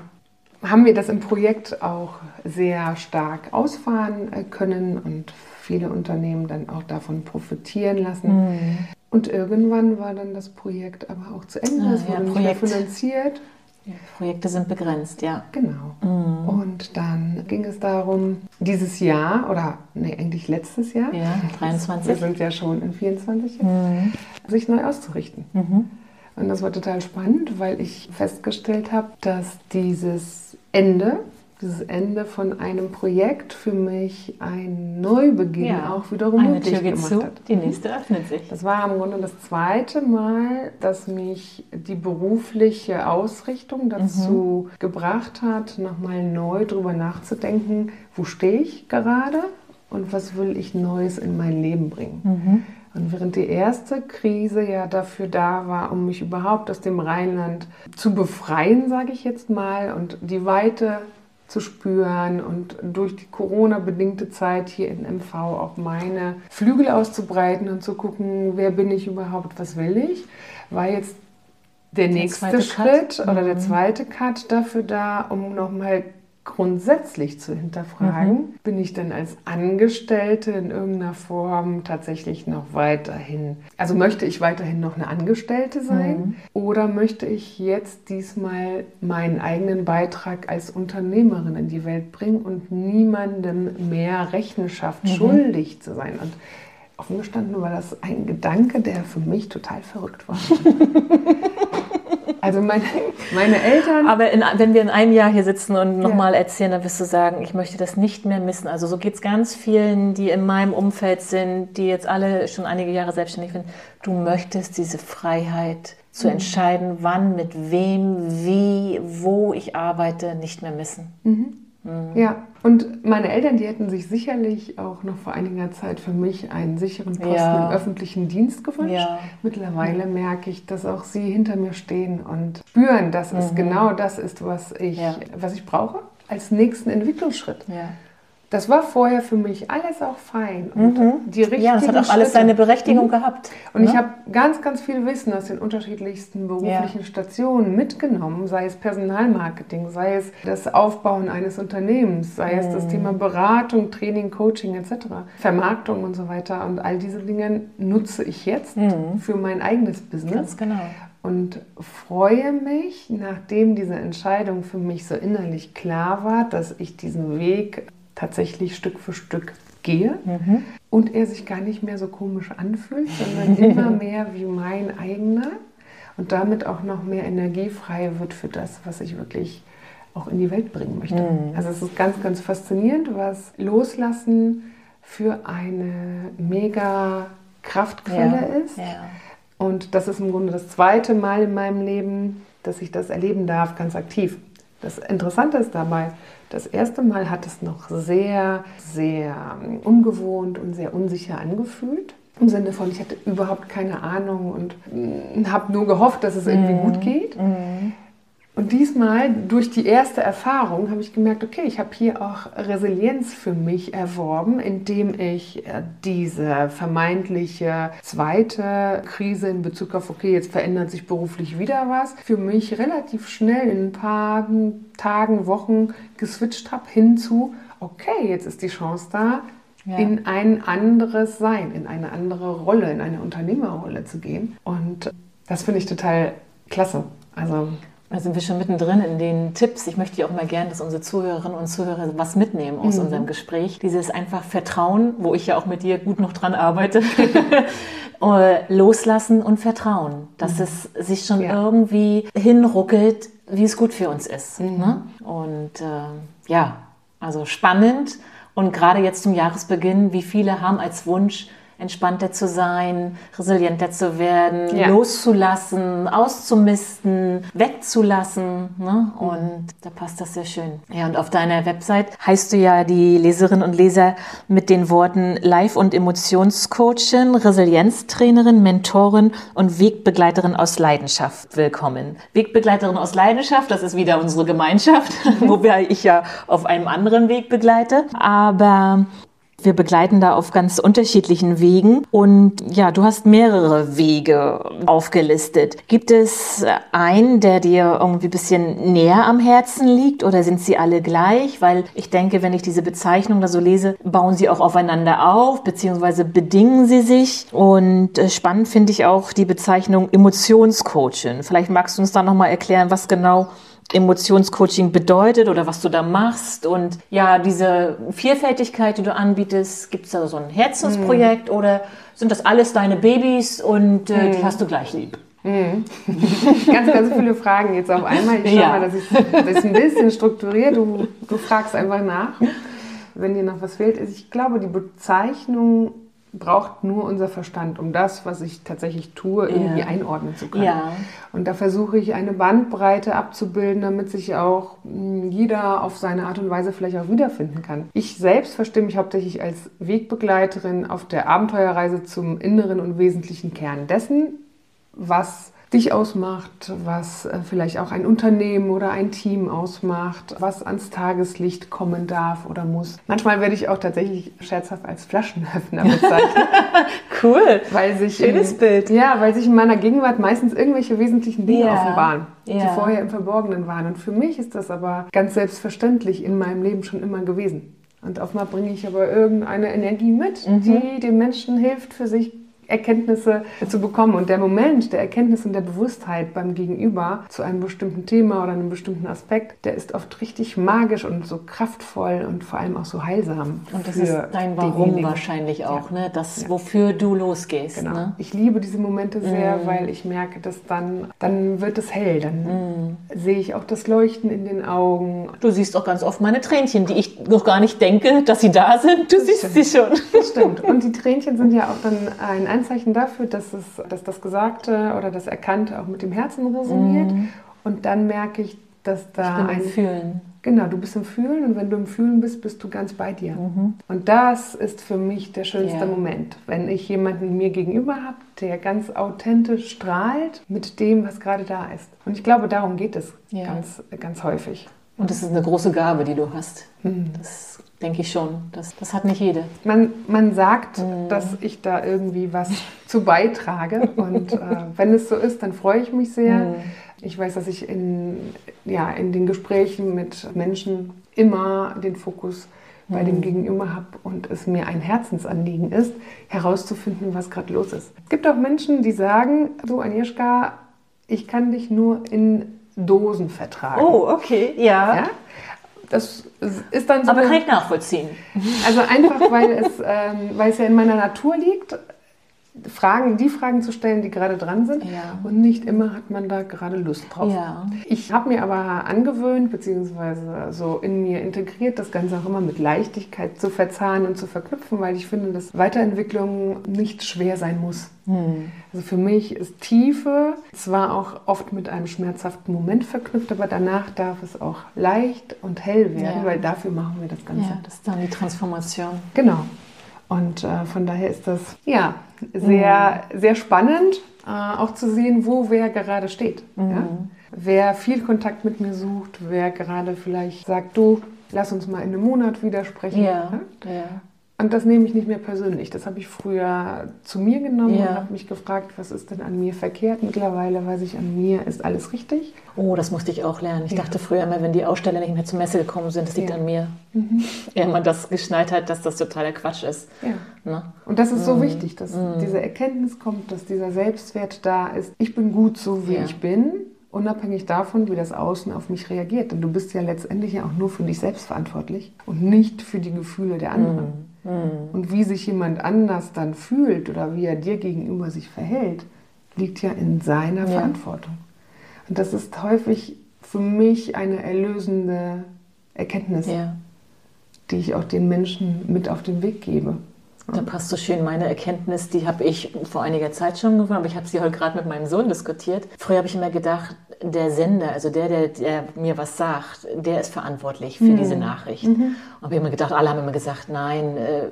haben wir das im Projekt auch sehr stark ausfahren äh, können und viele Unternehmen dann auch davon profitieren lassen. Mhm. Und irgendwann war dann das Projekt aber auch zu Ende. Ah, es wurde ja, nicht mehr finanziert. Ja, Projekte sind begrenzt, ja. Genau. Mhm. Und dann ging es darum, dieses Jahr, oder nee, eigentlich letztes Jahr, ja, 23. wir sind ja schon in 24, mhm. sich neu auszurichten. Mhm. Und das war total spannend, weil ich festgestellt habe, dass dieses Ende, dieses Ende von einem Projekt für mich ein Neubeginn ja, auch wiederum eine Tür gemacht zu, hat. Die nächste öffnet sich. Das war im Grunde das zweite Mal, dass mich die berufliche Ausrichtung dazu mhm. gebracht hat, nochmal neu darüber nachzudenken, wo stehe ich gerade und was will ich Neues in mein Leben bringen. Mhm. Und während die erste Krise ja dafür da war, um mich überhaupt aus dem Rheinland zu befreien, sage ich jetzt mal, und die Weite zu spüren und durch die Corona-bedingte Zeit hier in MV auch meine Flügel auszubreiten und zu gucken, wer bin ich überhaupt, was will ich, war jetzt der nächste zweite Schritt Cut. oder der Mhm. zweite Cut dafür da, um nochmal grundsätzlich zu hinterfragen, Mhm. bin ich denn als Angestellte in irgendeiner Form tatsächlich noch weiterhin, also möchte ich weiterhin noch eine Angestellte sein Mhm. oder möchte ich jetzt diesmal meinen eigenen Beitrag als Unternehmerin in die Welt bringen und niemandem mehr Rechenschaft Mhm. schuldig zu sein? Und offen gestanden war das ein Gedanke, der für mich total verrückt war. also meine, meine Eltern. Aber in, wenn wir in einem Jahr hier sitzen und Ja. nochmal erzählen, dann wirst du sagen, ich möchte das nicht mehr missen. Also so geht es ganz vielen, die in meinem Umfeld sind, die jetzt alle schon einige Jahre selbstständig sind. Du möchtest diese Freiheit Mhm. zu entscheiden, wann, mit wem, wie, wo ich arbeite, nicht mehr missen. Ja, und meine Eltern, die hätten sich sicherlich auch noch vor einiger Zeit für mich einen sicheren Posten Ja. im öffentlichen Dienst gewünscht. Ja. Mittlerweile merke ich, dass auch sie hinter mir stehen und spüren, dass es genau das ist, was ich, Mhm. Ja. was ich brauche als nächsten Entwicklungsschritt. Ja. Das war vorher für mich alles auch fein und die richtigen Mhm. ja, das hat auch alles seine Berechtigung gehabt. Und ich ne? habe ganz, ganz viel Wissen aus den unterschiedlichsten beruflichen Ja. Stationen mitgenommen, sei es Personalmarketing, sei es das Aufbauen eines Unternehmens, sei es Mhm. das Thema Beratung, Training, Coaching etc., Vermarktung und so weiter. Und all diese Dinge nutze ich jetzt für mein eigenes Business Mhm. Ganz genau. und freue mich, nachdem diese Entscheidung für mich so innerlich klar war, dass ich diesen Weg tatsächlich Stück für Stück gehe Mhm. und er sich gar nicht mehr so komisch anfühlt, sondern immer mehr wie mein eigener und damit auch noch mehr Energie frei wird für das, was ich wirklich auch in die Welt bringen möchte. Mhm. Also es ist ganz, ganz faszinierend, was Loslassen für eine mega Kraftquelle ist. Ja. Und das ist im Grunde das zweite Mal in meinem Leben, dass ich das erleben darf, ganz aktiv. Das Interessante ist dabei, das erste Mal hat es noch sehr, sehr ungewohnt und sehr unsicher angefühlt. Im Sinne von, ich hatte überhaupt keine Ahnung und habe nur gehofft, dass es irgendwie gut geht. Und diesmal, durch die erste Erfahrung, habe ich gemerkt, okay, ich habe hier auch Resilienz für mich erworben, indem ich äh, diese vermeintliche zweite Krise in Bezug auf, okay, jetzt verändert sich beruflich wieder was, für mich relativ schnell in ein paar Tagen, Wochen geswitcht habe hinzu, okay, jetzt ist die Chance da, Ja. in ein anderes Sein, in eine andere Rolle, in eine Unternehmerrolle zu gehen. Und das finde ich total klasse. Also Da sind wir schon mittendrin in den Tipps. Ich möchte ja auch mal gerne, dass unsere Zuhörerinnen und Zuhörer was mitnehmen aus unserem Gespräch. Dieses einfach Vertrauen, wo ich ja auch mit dir gut noch dran arbeite. Äh, Loslassen und Vertrauen, dass es sich schon Ja. irgendwie hinruckelt, wie es gut für uns ist. Ne? Und äh, ja, also spannend. Und gerade jetzt zum Jahresbeginn, wie viele haben als Wunsch, entspannter zu sein, resilienter zu werden, Ja. loszulassen, auszumisten, wegzulassen. Ne? Und da passt das sehr schön. Ja, und auf deiner Website heißt du ja die Leserinnen und Leser mit den Worten Live- und Emotionscoachin, Resilienztrainerin, Mentorin und Wegbegleiterin aus Leidenschaft willkommen. Wegbegleiterin aus Leidenschaft, das ist wieder unsere Gemeinschaft, wobei ich ja auf einem anderen Weg begleite. Aber wir begleiten da auf ganz unterschiedlichen Wegen und ja, du hast mehrere Wege aufgelistet. Gibt es einen, der dir irgendwie ein bisschen näher am Herzen liegt oder sind sie alle gleich? Weil ich denke, wenn ich diese Bezeichnung da so lese, bauen sie auch aufeinander auf, beziehungsweise bedingen sie sich. Und äh, spannend finde ich auch die Bezeichnung Emotionscoachin. Vielleicht magst du uns da nochmal erklären, was genau Emotionscoaching bedeutet oder was du da machst. Und ja, diese Vielfältigkeit, die du anbietest, gibt es da so ein Herzensprojekt oder sind das alles deine Babys und äh, die hast du gleich lieb? ganz, ganz viele Fragen jetzt auf einmal. Ich schau Ja. mal, dass ich das ein bisschen strukturiere. Du, du fragst einfach nach, wenn dir noch was fehlt. Ich glaube, die Bezeichnung braucht nur unser Verstand, um das, was ich tatsächlich tue, irgendwie Ja. einordnen zu können. Ja. Und da versuche ich eine Bandbreite abzubilden, damit sich auch mh, jeder auf seine Art und Weise vielleicht auch wiederfinden kann. Ich selbst verstehe mich hauptsächlich als Wegbegleiterin auf der Abenteuerreise zum inneren und wesentlichen Kern dessen, was dich ausmacht, was äh, vielleicht auch ein Unternehmen oder ein Team ausmacht, was ans Tageslicht kommen darf oder muss. Manchmal werde ich auch tatsächlich scherzhaft als Flaschenöffner bezeichnet. cool. Weil sich Schönes in, Bild. Ja, weil sich in meiner Gegenwart meistens irgendwelche wesentlichen Dinge Ja. offenbaren, die Ja. vorher im Verborgenen waren. Und für mich ist das aber ganz selbstverständlich in meinem Leben schon immer gewesen. Und oftmal bringe ich aber irgendeine Energie mit, Mhm. die dem Menschen hilft, für sich Erkenntnisse zu bekommen. Und der Moment der Erkenntnis und der Bewusstheit beim Gegenüber zu einem bestimmten Thema oder einem bestimmten Aspekt, der ist oft richtig magisch und so kraftvoll und vor allem auch so heilsam. Und das ist dein Warum denjenigen. wahrscheinlich auch, ne? Das, Ja. wofür du losgehst. Genau. Ne? Ich liebe diese Momente sehr, Mhm. weil ich merke, dass dann, dann wird es hell. Dann Mhm. sehe ich auch das Leuchten in den Augen. Du siehst auch ganz oft meine Tränchen, die ich noch gar nicht denke, dass sie da sind. Du siehst sie schon. Das stimmt. Und die Tränchen sind ja auch dann ein Anzeichen dafür, dass, es, dass das Gesagte oder das Erkannte auch mit dem Herzen resoniert. Und dann merke ich, dass Ich da bin ein Fühlen. Genau, du bist im Fühlen und wenn du im Fühlen bist, bist du ganz bei dir. Mhm. Und das ist für mich der schönste Ja. Moment, wenn ich jemanden mir gegenüber habe, der ganz authentisch strahlt mit dem, was gerade da ist. Und ich glaube, darum geht es Ja. ganz, ganz häufig. Und das ist eine große Gabe, die du hast. Mhm. Das denke ich schon. Das, das hat nicht jede. Man, man sagt, Mhm. dass ich da irgendwie was zu beitrage. Und äh, wenn es so ist, dann freue ich mich sehr. Mhm. Ich weiß, dass ich in, ja, in den Gesprächen mit Menschen immer den Fokus bei Mhm. dem Gegenüber habe und es mir ein Herzensanliegen ist, herauszufinden, was gerade los ist. Es gibt auch Menschen, die sagen, du Agnieszka, ich kann dich nur in Dosen vertragen. Oh, okay, ja. Ja? Das ist dann so Aber kann ich nachvollziehen. also einfach, weil es, ähm, weil es ja in meiner Natur liegt, Fragen, die Fragen zu stellen, die gerade dran sind. Ja. Und nicht immer hat man da gerade Lust drauf. Ja. Ich habe mir aber angewöhnt, beziehungsweise so in mir integriert, das Ganze auch immer mit Leichtigkeit zu verzahnen und zu verknüpfen, weil ich finde, dass Weiterentwicklung nicht schwer sein muss. Hm. Also für mich ist Tiefe zwar auch oft mit einem schmerzhaften Moment verknüpft, aber danach darf es auch leicht und hell werden, Ja. weil dafür machen wir das Ganze. ja, das ist dann die Transformation. Genau. Und äh, von daher ist das ja sehr, sehr spannend, äh, auch zu sehen, wo wer gerade steht. Ja? Wer viel Kontakt mit mir sucht, wer gerade vielleicht sagt, du, lass uns mal in einem Monat wieder sprechen. Ja, Ja? Und das nehme ich nicht mehr persönlich. Das habe ich früher zu mir genommen Ja. und habe mich gefragt, was ist denn an mir verkehrt. Mittlerweile weiß ich, an mir ist alles richtig. Oh, das musste ich auch lernen. Ich Ja. dachte früher immer, wenn die Aussteller nicht mehr zur Messe gekommen sind, das liegt Ja. an mir. Ehe man das geschnallt hat, dass das totaler Quatsch ist. Ja. Ne? Und das ist Mhm. so wichtig, dass diese Erkenntnis kommt, dass dieser Selbstwert da ist. Ich bin gut so, wie ich bin, unabhängig davon, wie das Außen auf mich reagiert. Denn du bist ja letztendlich ja auch nur für dich selbst verantwortlich und nicht für die Gefühle der anderen. Mhm. Und wie sich jemand anders dann fühlt oder wie er dir gegenüber sich verhält, liegt ja in seiner Ja. Verantwortung. Und das ist häufig für mich eine erlösende Erkenntnis, Ja. die ich auch den Menschen mit auf den Weg gebe. Da passt so schön meine Erkenntnis, die habe ich vor einiger Zeit schon gewonnen, aber ich habe sie heute gerade mit meinem Sohn diskutiert. Früher habe ich immer gedacht, der Sender, also der, der, der mir was sagt, der ist verantwortlich für diese Nachricht. Und habe immer gedacht, alle haben immer gesagt, nein, äh,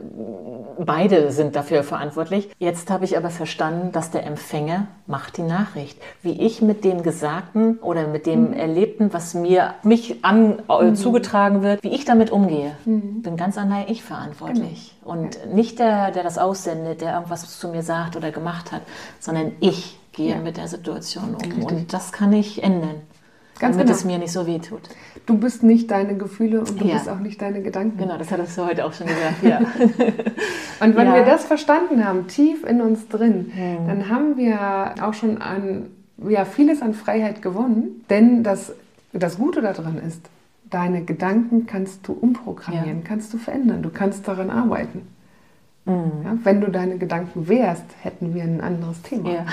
beide sind dafür verantwortlich. Jetzt habe ich aber verstanden, dass der Empfänger macht die Nachricht. Wie ich mit dem Gesagten oder mit dem Erlebten, was mir mich an, äh, zugetragen wird, wie ich damit umgehe, bin ganz allein ich verantwortlich. Und nicht der, der das aussendet, der irgendwas zu mir sagt oder gemacht hat, sondern ich gehe Ja. mit der Situation um. Richtig. Und das kann ich ändern, Ganz damit genau. es mir nicht so weh tut. Du bist nicht deine Gefühle und du Ja. bist auch nicht deine Gedanken. Genau, das hattest du heute auch schon gesagt. Ja. Und wenn Ja. wir das verstanden haben, tief in uns drin, Mhm. dann haben wir auch schon an, ja, vieles an Freiheit gewonnen. Denn das, das Gute daran ist, deine Gedanken kannst du umprogrammieren, Ja. kannst du verändern, du kannst daran arbeiten. Mhm. Ja, wenn du deine Gedanken wehrst, hätten wir ein anderes Thema. ja.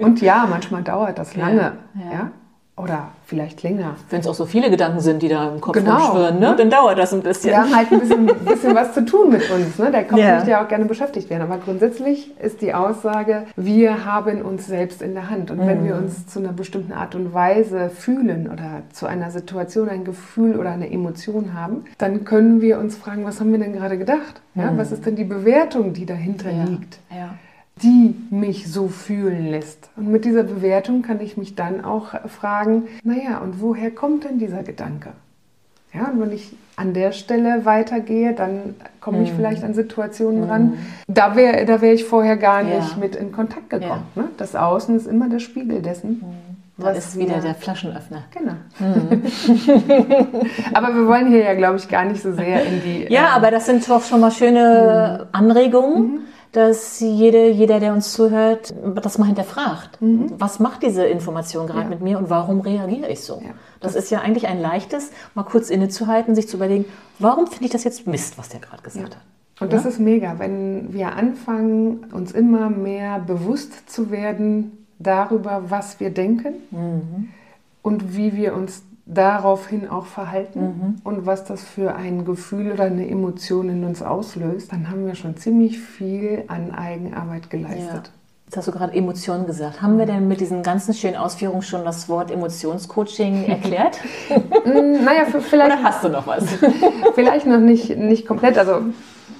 Und ja, manchmal dauert das lange. ja. Oder vielleicht länger. Wenn es auch so viele Gedanken sind, die da im Kopf Genau, rumschwirren, ne? dann dauert das ein bisschen. Wir haben halt ein bisschen, bisschen was zu tun mit uns. Ne? Der Kopf Ja. möchte ja auch gerne beschäftigt werden. Aber grundsätzlich ist die Aussage, wir haben uns selbst in der Hand. Und wenn Mhm. wir uns zu einer bestimmten Art und Weise fühlen oder zu einer Situation ein Gefühl oder eine Emotion haben, dann können wir uns fragen, was haben wir denn gerade gedacht? Ja? Was ist denn die Bewertung, die dahinter ja. liegt? Ja. Die mich so fühlen lässt. Und mit dieser Bewertung kann ich mich dann auch fragen, naja, und woher kommt denn dieser Gedanke? Ja, und wenn ich an der Stelle weitergehe, dann komme ich mhm. vielleicht an Situationen mhm. ran. Da wäre da wär ich vorher gar nicht ja. mit in Kontakt gekommen. Ja. Ne? Das Außen ist immer der Spiegel dessen. Mhm. Da ist wieder der Flaschenöffner. Genau. Mhm. aber wir wollen hier ja, glaube ich, gar nicht so sehr in die. Ja, äh, aber das sind doch schon mal schöne mhm. Anregungen. Mhm dass jede, jeder, der uns zuhört, das mal hinterfragt. Mhm. Was macht diese Information gerade ja. mit mir und warum reagiere ich so? Ja. Das, das, ist ja eigentlich ein leichtes, mal kurz innezuhalten, sich zu überlegen, warum finde ich das jetzt Mist, was der gerade gesagt ja. hat. Und das ist mega, wenn wir anfangen, uns immer mehr bewusst zu werden darüber, was wir denken mhm. und wie wir uns daraufhin auch verhalten mhm. und was das für ein Gefühl oder eine Emotion in uns auslöst, dann haben wir schon ziemlich viel an Eigenarbeit geleistet. Ja. Jetzt hast du gerade Emotionen gesagt. Haben wir denn mit diesen ganzen schönen Ausführungen schon das Wort Emotionscoaching erklärt? Mm, naja, vielleicht. Oder hast du noch was? vielleicht noch nicht, nicht komplett. Also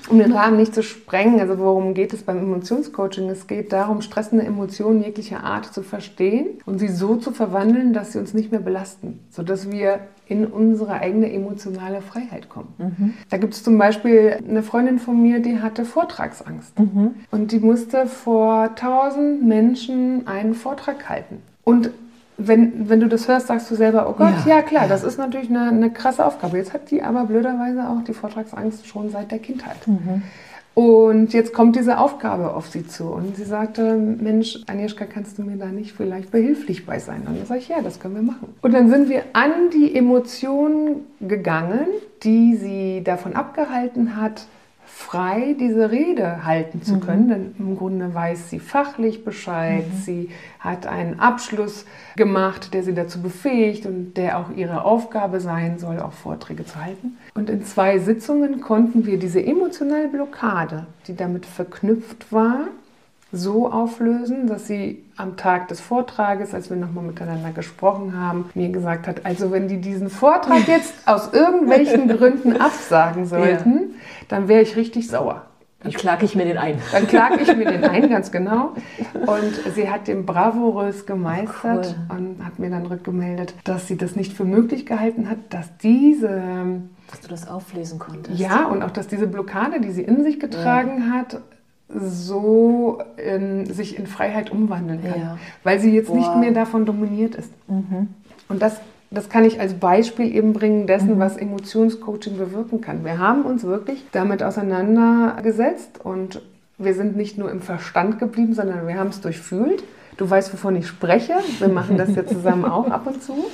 um den Rahmen nicht zu sprengen, also worum geht es beim Emotionscoaching? Es geht darum, stressende Emotionen jeglicher Art zu verstehen und sie so zu verwandeln, dass sie uns nicht mehr belasten, sodass wir in unsere eigene emotionale Freiheit kommen. Mhm. Da gibt es zum Beispiel eine Freundin von mir, die hatte Vortragsangst mhm. und die musste vor tausend Menschen einen Vortrag halten. Und wenn, wenn du das hörst, sagst du selber, oh Gott, ja, ja klar, das ist natürlich eine, eine, krasse Aufgabe. Jetzt hat die aber blöderweise auch die Vortragsangst schon seit der Kindheit. Mhm. Und jetzt kommt diese Aufgabe auf sie zu. Und sie sagte, Mensch, Agnieszka, kannst du mir da nicht vielleicht behilflich bei sein? Und dann sage ich, ja, das können wir machen. Und dann sind wir an die Emotionen gegangen, die sie davon abgehalten hat, frei diese Rede halten zu können, mhm. denn im Grunde weiß sie fachlich Bescheid, mhm. sie hat einen Abschluss gemacht, der sie dazu befähigt und der auch ihre Aufgabe sein soll, auch Vorträge zu halten. Und in zwei Sitzungen konnten wir diese emotionale Blockade, die damit verknüpft war, so auflösen, dass sie am Tag des Vortrages, als wir nochmal miteinander gesprochen haben, mir gesagt hat, also wenn die diesen Vortrag jetzt aus irgendwelchen Gründen absagen sollten, ja. dann wäre ich richtig sauer. Dann klage ich mir den ein. Dann klage ich mir den ein, ganz genau. Und sie hat den bravourös gemeistert cool. und hat mir dann rückgemeldet, dass sie das nicht für möglich gehalten hat, dass diese dass du das auflesen konntest. Ja, und auch, dass diese Blockade, die sie in sich getragen ja. hat, so in, sich in Freiheit umwandeln kann, ja. weil sie jetzt Boah. nicht mehr davon dominiert ist. Mhm. Und das, das kann ich als Beispiel eben bringen dessen, mhm. was Emotionscoaching bewirken kann. Wir haben uns wirklich damit auseinandergesetzt und wir sind nicht nur im Verstand geblieben, sondern wir haben es durchfühlt. Du weißt, wovon ich spreche. Wir machen das ja zusammen auch ab und zu.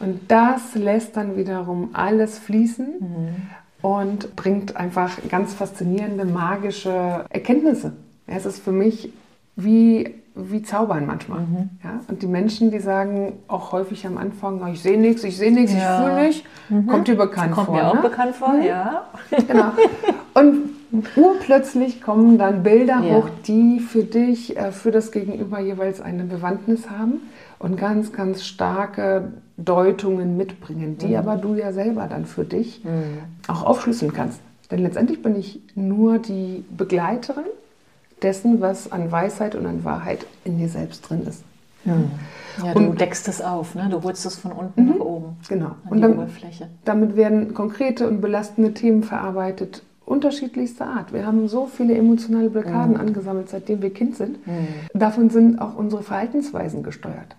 Und das lässt dann wiederum alles fließen. Mhm und bringt einfach ganz faszinierende, magische Erkenntnisse. Ja, es ist für mich wie, wie Zaubern manchmal. Mhm. Ja? Und die Menschen, die sagen auch häufig am Anfang, ich sehe nichts, ich sehe nichts, ja. ich fühle nichts, mhm. kommt dir bekannt kommt vor. Kommt mir ne? auch bekannt vor, mhm. ja. Genau. Und urplötzlich kommen dann Bilder hoch, die für dich, äh, für das Gegenüber jeweils eine Bewandtnis haben und ganz, ganz starke Deutungen mitbringen, die mhm. aber du ja selber dann für dich mhm. auch aufschlüsseln kannst. Denn letztendlich bin ich nur die Begleiterin dessen, was an Weisheit und an Wahrheit in dir selbst drin ist. Mhm. Ja, du und, deckst es auf, ne? du holst es von unten nach mhm. oben. Genau. und dann, Oberfläche. damit werden konkrete und belastende Themen verarbeitet, unterschiedlichster Art. Wir haben so viele emotionale Blockaden mhm. angesammelt, seitdem wir Kind sind. Mhm. Davon sind auch unsere Verhaltensweisen gesteuert.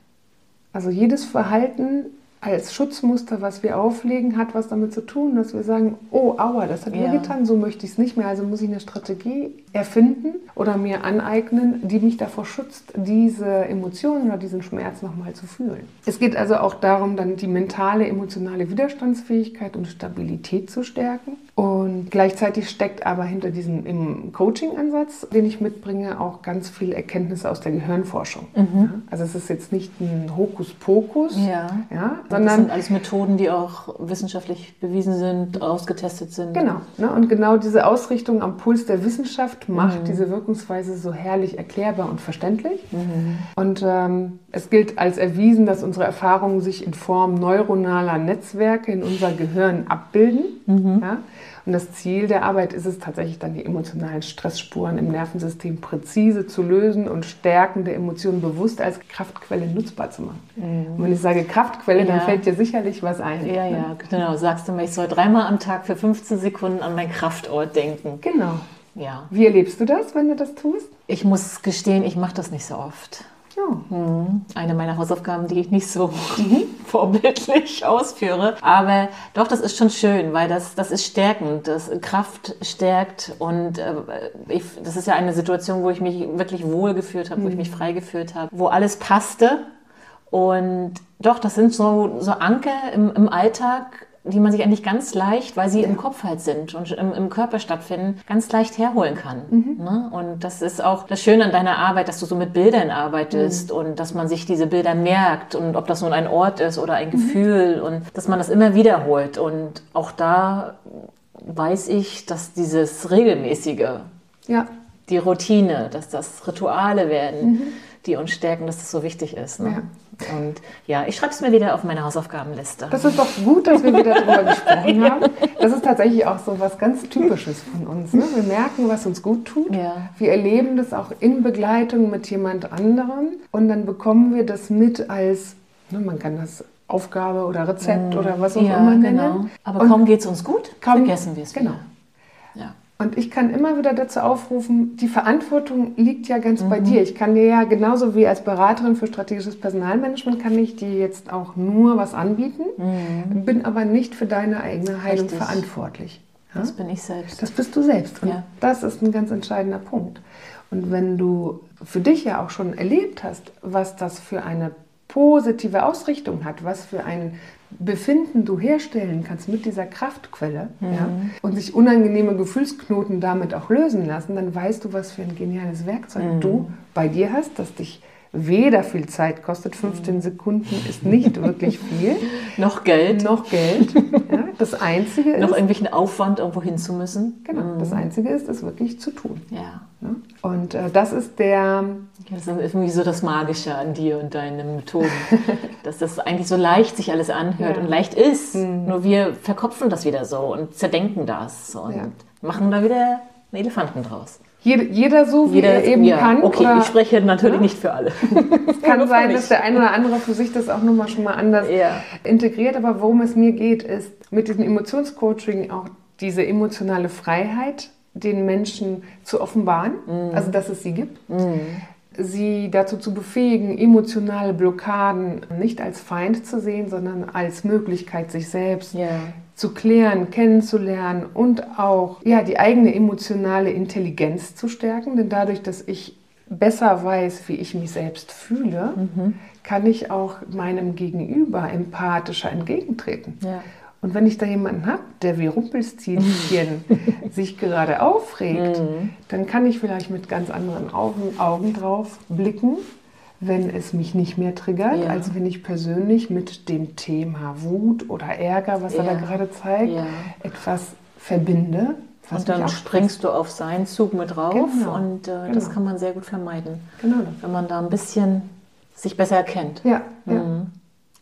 Also jedes Verhalten als Schutzmuster, was wir auflegen, hat was damit zu tun, dass wir sagen, oh, aua, das hat ja. mir getan, so möchte ich es nicht mehr. Also muss ich eine Strategie erfinden oder mir aneignen, die mich davor schützt, diese Emotionen oder diesen Schmerz nochmal zu fühlen. Es geht also auch darum, dann die mentale, emotionale Widerstandsfähigkeit und Stabilität zu stärken. Und gleichzeitig steckt aber hinter diesem Coaching-Ansatz, den ich mitbringe, auch ganz viel Erkenntnisse aus der Gehirnforschung. Mhm. Also es ist jetzt nicht ein Hokuspokus, ja. Ja, sondern das sind alles Methoden, die auch wissenschaftlich bewiesen sind, ausgetestet sind. Genau. Ne? Und genau diese Ausrichtung am Puls der Wissenschaft macht mhm. diese Wirkungsweise so herrlich erklärbar und verständlich. Mhm. Und ähm, es gilt als erwiesen, dass unsere Erfahrungen sich in Form neuronaler Netzwerke in unser Gehirn abbilden. Mhm. Ja? Und das Ziel der Arbeit ist es tatsächlich dann, die emotionalen Stressspuren im Nervensystem präzise zu lösen und stärkende Emotionen bewusst als Kraftquelle nutzbar zu machen. Mhm. Und wenn ich sage Kraftquelle, ja. dann fällt dir sicherlich was ein. Ja, ne? ja, genau. Sagst du mir, ich soll dreimal am Tag für 15 Sekunden an mein Kraftort denken. Genau. Ja. Wie erlebst du das, wenn du das tust? Ich muss gestehen, ich mache das nicht so oft. Ja. Eine meiner Hausaufgaben, die ich nicht so vorbildlich ausführe. Aber doch, das ist schon schön, weil das, das ist stärkend. Das Kraft stärkt und äh, ich, das ist ja eine Situation, wo ich mich wirklich wohl gefühlt habe, mhm. wo ich mich frei gefühlt habe, wo alles passte. Und doch, das sind so, so Anker im, im Alltag, die man sich eigentlich ganz leicht, weil sie ja. im Kopf halt sind und im, im, Körper stattfinden, ganz leicht herholen kann. Mhm. Ne? Und das ist auch das Schöne an deiner Arbeit, dass du so mit Bildern arbeitest mhm. und dass man sich diese Bilder merkt und ob das nun ein Ort ist oder ein mhm. Gefühl und dass man das immer wiederholt. Und auch da weiß ich, dass dieses regelmäßige, ja. die Routine, dass das Rituale werden, mhm. Die uns stärken, dass das so wichtig ist. Ne? Ja. Und ja, ich schreibe es mir wieder auf meine Hausaufgabenliste. Das ist doch gut, dass wir wieder darüber gesprochen haben. Das ist tatsächlich auch so was ganz Typisches von uns. Ne? Wir merken, was uns gut tut. Ja. Wir erleben das auch in Begleitung mit jemand anderem. Und dann bekommen wir das mit als, ne, man kann das Aufgabe oder Rezept mm, oder was auch ja, immer nennen. Genau. Aber Und kaum geht es uns gut, kaum, vergessen wir es genau. wieder. Und ich kann immer wieder dazu aufrufen, die Verantwortung liegt ja ganz mhm. bei dir. Ich kann dir ja genauso wie als Beraterin für strategisches Personalmanagement kann ich dir jetzt auch nur was anbieten, mhm. bin aber nicht für deine eigene Heilung Richtig. verantwortlich. Ja? Das bin ich selbst. Das bist du selbst. Und ja. das ist ein ganz entscheidender Punkt. Und wenn du für dich ja auch schon erlebt hast, was das für eine positive Ausrichtung hat, was für ein Befinden du herstellen kannst mit dieser Kraftquelle mhm. ja, und sich unangenehme Gefühlsknoten damit auch lösen lassen, dann weißt du, was für ein geniales Werkzeug mhm. du bei dir hast, das dich weder viel Zeit kostet. 15 mhm. Sekunden ist nicht wirklich viel. noch Geld. Noch Geld. Ja, das Einzige ist. Noch irgendwelchen Aufwand, irgendwo hin zu müssen. Genau. Mhm. Das Einzige ist, es wirklich zu tun. Ja. ja? Und äh, das ist der. Das ist irgendwie so das Magische an dir und deinen Methoden. dass das eigentlich so leicht sich alles anhört ja. und leicht ist. Mhm. Nur wir verkopfen das wieder so und zerdenken das und machen da wieder einen Elefanten draus. Jeder, jeder so, wie jeder, er eben ja, kann. Okay, ich spreche natürlich ja? nicht für alle. es kann sein, dass der eine oder andere für sich das auch nochmal schon mal anders ja. integriert. Aber worum es mir geht, ist mit diesem Emotionscoaching auch diese emotionale Freiheit den Menschen zu offenbaren, mhm. also dass es sie gibt. Mhm. Sie dazu zu befähigen, emotionale Blockaden nicht als Feind zu sehen, sondern als Möglichkeit, sich selbst zu klären, kennenzulernen und auch ja, die eigene emotionale Intelligenz zu stärken. Denn dadurch, dass ich besser weiß, wie ich mich selbst fühle, mhm. kann ich auch meinem Gegenüber empathischer entgegentreten. Ja. Und wenn ich da jemanden habe, der wie Rumpelstilzchen sich gerade aufregt, mhm. dann kann ich vielleicht mit ganz anderen Augen, Augen drauf blicken wenn es mich nicht mehr triggert, ja. als wenn ich persönlich mit dem Thema Wut oder Ärger, was ja. er da gerade zeigt, ja. etwas verbinde. und dann springst du auf seinen Zug mit drauf genau. und äh, genau. das kann man sehr gut vermeiden. Genau. Wenn man da ein bisschen sich besser erkennt. Ja. Mhm.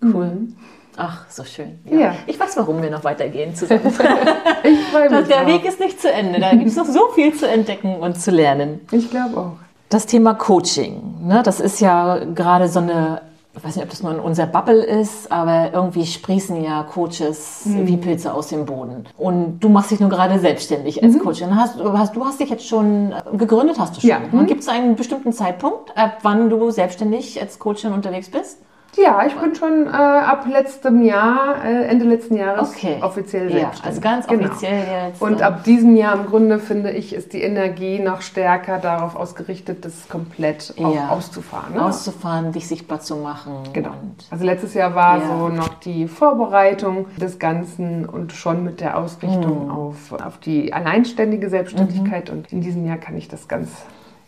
Cool. Mhm. Ach, so schön. Ja. ja. Ich weiß, warum wir noch weitergehen zusammen. ich freue mich. Der Weg ist nicht zu Ende. Da gibt es noch so viel zu entdecken und zu lernen. Ich glaube auch. Das Thema Coaching, ne, das ist ja gerade so eine, ich weiß nicht, ob das nur in unserer Bubble ist, aber irgendwie sprießen ja Coaches mhm. wie Pilze aus dem Boden. Und du machst dich nun gerade selbstständig als mhm. Coach. Hast, hast, du hast dich jetzt schon äh, gegründet, hast du schon. Ja. Mhm. Gibt es einen bestimmten Zeitpunkt, ab wann du selbstständig als Coachin unterwegs bist? Ja, ich bin schon äh, ab letztem Jahr, äh, Ende letzten Jahres okay. offiziell selbstständig. Ja, also ganz genau. offiziell jetzt. Und ab diesem Jahr im Grunde finde ich, ist die Energie noch stärker darauf ausgerichtet, das komplett ja. auszufahren. Ne? Auszufahren, dich sichtbar zu machen. Genau. also letztes Jahr war ja. so noch die Vorbereitung des Ganzen und schon mit der Ausrichtung mhm. auf, auf die alleinständige Selbstständigkeit. Mhm. Und in diesem Jahr kann ich das ganz,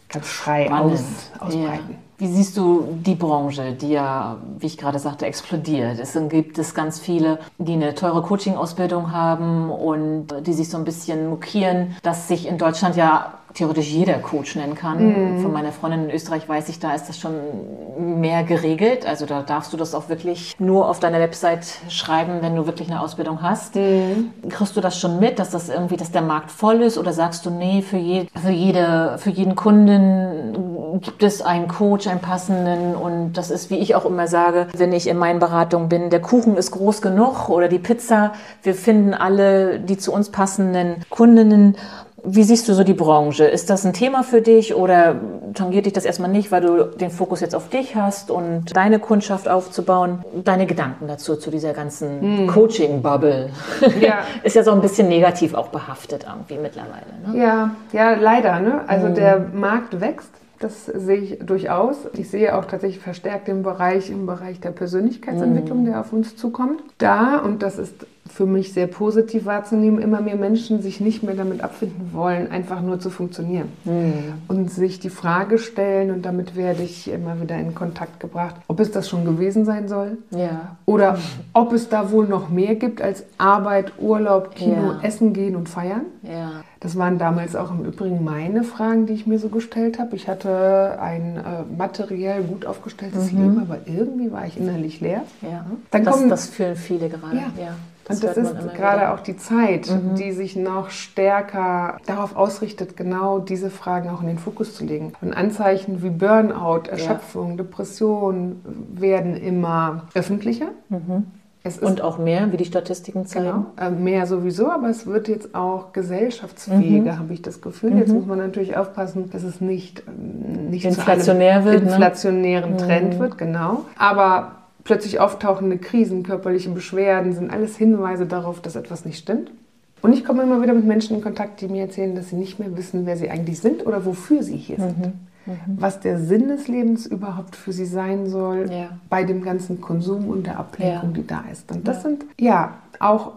ganz frei aus, ausbreiten. Wie siehst du die Branche, die ja, wie ich gerade sagte, explodiert? Es gibt es ganz viele, die eine teure Coaching-Ausbildung haben und die sich so ein bisschen mokieren, dass sich in Deutschland ja theoretisch jeder Coach nennen kann. Mhm. Von meiner Freundin in Österreich weiß ich, da ist das schon mehr geregelt. Also da darfst du das auch wirklich nur auf deiner Website schreiben, wenn du wirklich eine Ausbildung hast. Mhm. Kriegst du das schon mit, dass das irgendwie, dass der Markt voll ist oder sagst du, nee, für, je, für, jede, für jeden Kunden gibt es einen Coach, einen passenden und das ist, wie ich auch immer sage, wenn ich in meinen Beratungen bin, der Kuchen ist groß genug oder die Pizza, wir finden alle die zu uns passenden Kundinnen wie siehst du so die Branche? Ist das ein Thema für dich oder tangiert dich das erstmal nicht, weil du den Fokus jetzt auf dich hast und deine Kundschaft aufzubauen? Deine Gedanken dazu, zu dieser ganzen hm. Coaching-Bubble? Ja. Ist ja so ein bisschen negativ auch behaftet irgendwie mittlerweile. Ne? Ja, ja, leider. Ne? Also hm. der Markt wächst. Das sehe ich durchaus. Ich sehe auch tatsächlich verstärkt den Bereich im Bereich der Persönlichkeitsentwicklung, hm. der auf uns zukommt. Da, und das ist für mich sehr positiv wahrzunehmen, immer mehr Menschen sich nicht mehr damit abfinden wollen, einfach nur zu funktionieren. Mhm. Und sich die Frage stellen, und damit werde ich immer wieder in Kontakt gebracht, ob es das schon gewesen sein soll. Ja. Oder ob es da wohl noch mehr gibt als Arbeit, Urlaub, Kino, ja. Essen gehen und feiern. Ja. Das waren damals auch im Übrigen meine Fragen, die ich mir so gestellt habe. Ich hatte ein äh, materiell gut aufgestelltes mhm. Leben, aber irgendwie war ich innerlich leer. Ja. Dann das, kommen, das fühlen viele gerade. Ja. ja. Das und das ist gerade wieder. auch die Zeit, mhm. die sich noch stärker darauf ausrichtet, genau diese Fragen auch in den Fokus zu legen. Und Anzeichen wie Burnout, Erschöpfung, ja. Depression werden immer öffentlicher. Mhm. und auch mehr, wie die Statistiken zeigen. Genau, äh, mehr sowieso, aber es wird jetzt auch gesellschaftsfähiger, mhm. habe ich das Gefühl. Jetzt mhm. muss man natürlich aufpassen, dass es nicht, ähm, nicht inflationär wird, ne? inflationären ne? Trend wird, genau. Aber plötzlich auftauchende Krisen, körperliche Beschwerden sind alles Hinweise darauf, dass etwas nicht stimmt. Und ich komme immer wieder mit Menschen in Kontakt, die mir erzählen, dass sie nicht mehr wissen, wer sie eigentlich sind oder wofür sie hier sind. Mhm. Mhm. Was der Sinn des Lebens überhaupt für sie sein soll, ja. bei dem ganzen Konsum und der Ablenkung, ja. die da ist. Und das ja. sind ja auch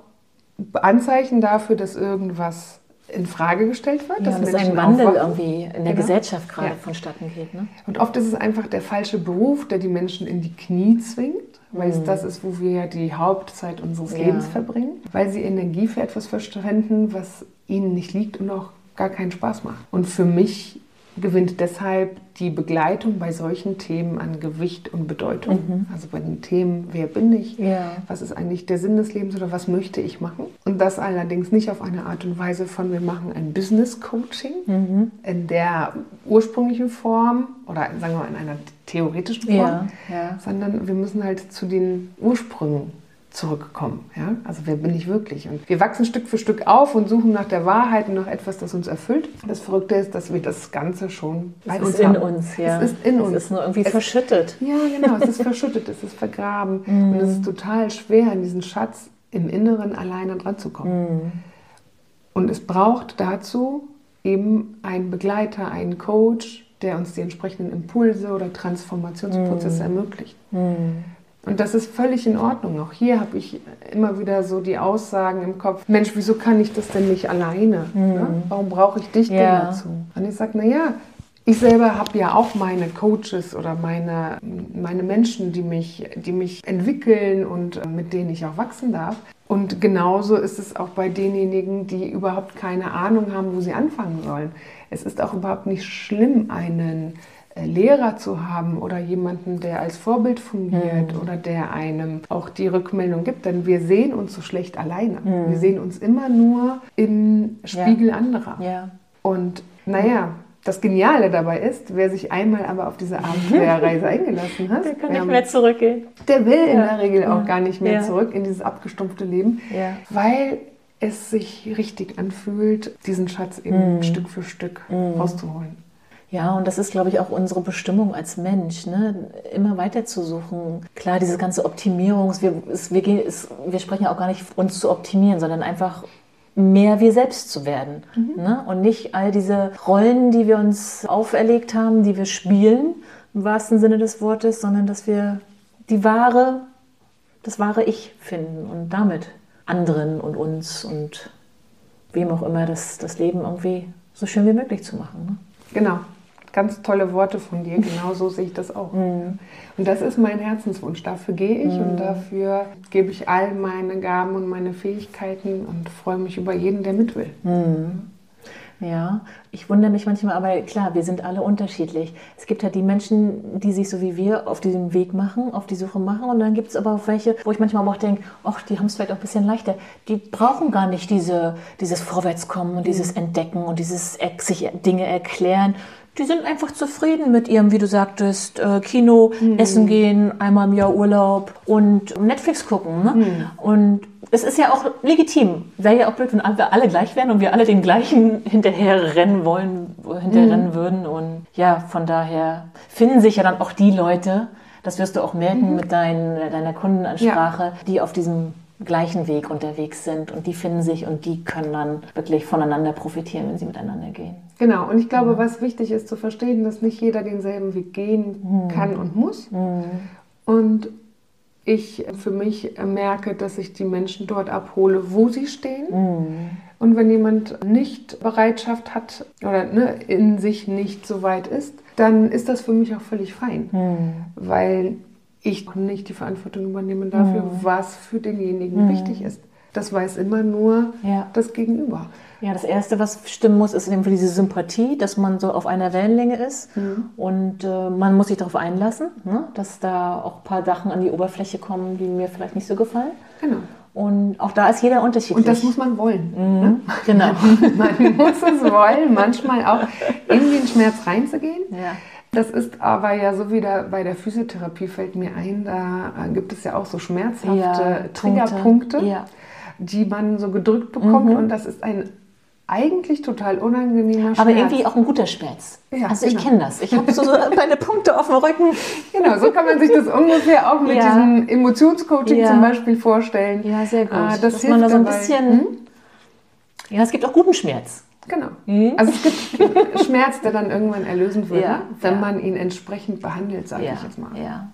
Anzeichen dafür, dass irgendwas in Frage gestellt wird. Ja, dass, dass ein Wandel aufwachen. irgendwie in der genau. Gesellschaft gerade ja. vonstatten geht. Ne? Und oft ist es einfach der falsche Beruf, der die Menschen in die Knie zwingt, weil mhm. es das ist, wo wir ja die Hauptzeit unseres ja. Lebens verbringen, weil sie Energie für etwas verschwenden, was ihnen nicht liegt und auch gar keinen Spaß macht. Und für mich gewinnt deshalb die Begleitung bei solchen Themen an Gewicht und Bedeutung. Mhm. Also bei den Themen, wer bin ich, ja. was ist eigentlich der Sinn des Lebens oder was möchte ich machen. Und das allerdings nicht auf eine Art und Weise von, wir machen ein Business Coaching mhm. in der ursprünglichen Form oder sagen wir mal in einer theoretischen Form, ja, ja. sondern wir müssen halt zu den Ursprüngen zurückkommen. Ja? Also wer bin ich wirklich? Und wir wachsen Stück für Stück auf und suchen nach der Wahrheit und nach etwas, das uns erfüllt. Das Verrückte ist, dass wir das Ganze schon bei es uns ist haben. in uns. Ja. Es ist in uns. Es ist nur irgendwie es, verschüttet. Ja, genau. Es ist verschüttet. es ist vergraben. Mm. Und es ist total schwer, an diesen Schatz im Inneren alleine dran zu kommen. Mm. Und es braucht dazu eben einen Begleiter, einen Coach, der uns die entsprechenden Impulse oder Transformationsprozesse mm. ermöglicht. Und das ist völlig in Ordnung. Auch hier habe ich immer wieder so die Aussagen im Kopf, Mensch, wieso kann ich das denn nicht alleine? Mhm. Ne? Warum brauche ich dich ja. denn dazu? Und ich sage, naja, ich selber habe ja auch meine Coaches oder meine, meine Menschen, die mich, die mich entwickeln und äh, mit denen ich auch wachsen darf. Und genauso ist es auch bei denjenigen, die überhaupt keine Ahnung haben, wo sie anfangen sollen. Es ist auch überhaupt nicht schlimm, einen Lehrer zu haben oder jemanden, der als Vorbild fungiert mhm. oder der einem auch die Rückmeldung gibt, denn wir sehen uns so schlecht alleine. Mhm. Wir sehen uns immer nur im Spiegel ja. anderer. Ja. Und naja, das Geniale dabei ist, wer sich einmal aber auf diese Abenteuerreise eingelassen hat, der kann nicht ähm, mehr zurückgehen. Der will ja. in der Regel auch gar nicht mehr zurück in dieses abgestumpfte Leben, weil es sich richtig anfühlt, diesen Schatz eben mhm. Stück für Stück mhm. rauszuholen. Ja, und das ist, glaube ich, auch unsere Bestimmung als Mensch, ne? immer weiter zu suchen. Klar, diese ganze Optimierung, wir, es, wir, es, wir sprechen ja auch gar nicht, uns zu optimieren, sondern einfach mehr wir selbst zu werden. Mhm. Ne? Und nicht all diese Rollen, die wir uns auferlegt haben, die wir spielen, im wahrsten Sinne des Wortes, sondern dass wir die wahre, das wahre Ich finden und damit anderen und uns und wem auch immer das, das Leben irgendwie so schön wie möglich zu machen. Ne? Genau ganz tolle Worte von dir. Genau so sehe ich das auch. Mhm. Und das ist mein Herzenswunsch. Dafür gehe ich mhm. und dafür gebe ich all meine Gaben und meine Fähigkeiten und freue mich über jeden, der mit will. Mhm. Ja, ich wundere mich manchmal, aber klar, wir sind alle unterschiedlich. Es gibt halt die Menschen, die sich so wie wir auf diesen Weg machen, auf die Suche machen. Und dann gibt es aber auch welche, wo ich manchmal auch denke, ach, die haben es vielleicht auch ein bisschen leichter. Die brauchen gar nicht diese, dieses Vorwärtskommen und dieses Entdecken und dieses sich Dinge erklären. Die sind einfach zufrieden mit ihrem, wie du sagtest, äh, Kino, mhm. Essen gehen, einmal im Jahr Urlaub und Netflix gucken. Ne? Mhm. Und es ist ja auch legitim. Wäre ja auch blöd, wenn wir alle gleich wären und wir alle den gleichen hinterher rennen wollen, hinterher rennen mhm. würden. Und ja, von daher finden sich ja dann auch die Leute, das wirst du auch merken mhm. mit dein, deiner Kundenansprache, ja. die auf diesem gleichen Weg unterwegs sind und die finden sich und die können dann wirklich voneinander profitieren, wenn sie miteinander gehen. Genau, und ich glaube, ja. was wichtig ist zu verstehen, dass nicht jeder denselben Weg gehen mhm. kann und muss. Mhm. Und ich für mich merke, dass ich die Menschen dort abhole, wo sie stehen. Mhm. Und wenn jemand nicht Bereitschaft hat oder ne, in sich nicht so weit ist, dann ist das für mich auch völlig fein. Mhm. Weil ich nicht die Verantwortung übernehmen dafür, mhm. was für denjenigen mhm. wichtig ist. Das weiß immer nur ja. das Gegenüber. Ja, das Erste, was stimmen muss, ist eben diese Sympathie, dass man so auf einer Wellenlänge ist. Mhm. Und äh, man muss sich darauf einlassen, ne? dass da auch ein paar Sachen an die Oberfläche kommen, die mir vielleicht nicht so gefallen. Genau. Und auch da ist jeder unterschiedlich. Und das muss man wollen. Mhm. Ne? Genau. man muss es wollen, manchmal auch in Schmerz reinzugehen. Ja. Das ist aber ja so wieder bei der Physiotherapie fällt mir ein, da gibt es ja auch so schmerzhafte ja, Triggerpunkte, ja. die man so gedrückt bekommt mhm. und das ist ein eigentlich total unangenehmer Schmerz. Aber irgendwie auch ein guter Schmerz. Ja, also ich genau. kenne das. Ich habe so, so meine Punkte auf dem Rücken. Genau, so kann man sich das ungefähr auch mit ja. diesem Emotionscoaching ja. zum Beispiel vorstellen. Ja, sehr gut. Ah, das Dass man da so ein bisschen... Hm? Ja, es gibt auch guten Schmerz. Genau. Mhm. Also es gibt Schmerz, der dann irgendwann erlösen wird, ja, wenn man ihn entsprechend behandelt, sage ich jetzt mal. Ja.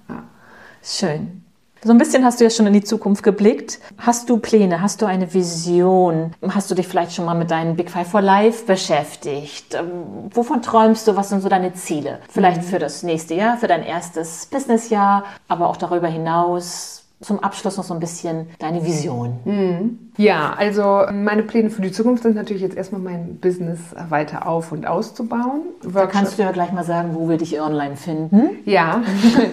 Schön. So ein bisschen hast du ja schon in die Zukunft geblickt. Hast du Pläne? Hast du eine Vision? Hast du dich vielleicht schon mal mit deinen Big Five for Life beschäftigt? Ähm, wovon träumst du? Was sind so deine Ziele? Vielleicht mhm. für das nächste Jahr, für dein erstes Businessjahr, aber auch darüber hinaus zum Abschluss noch so ein bisschen deine Vision. Mhm. Ja, also meine Pläne für die Zukunft sind natürlich jetzt erstmal mein Business weiter auf- und auszubauen. Da kannst du ja gleich mal sagen, wo wir dich online finden. Ja,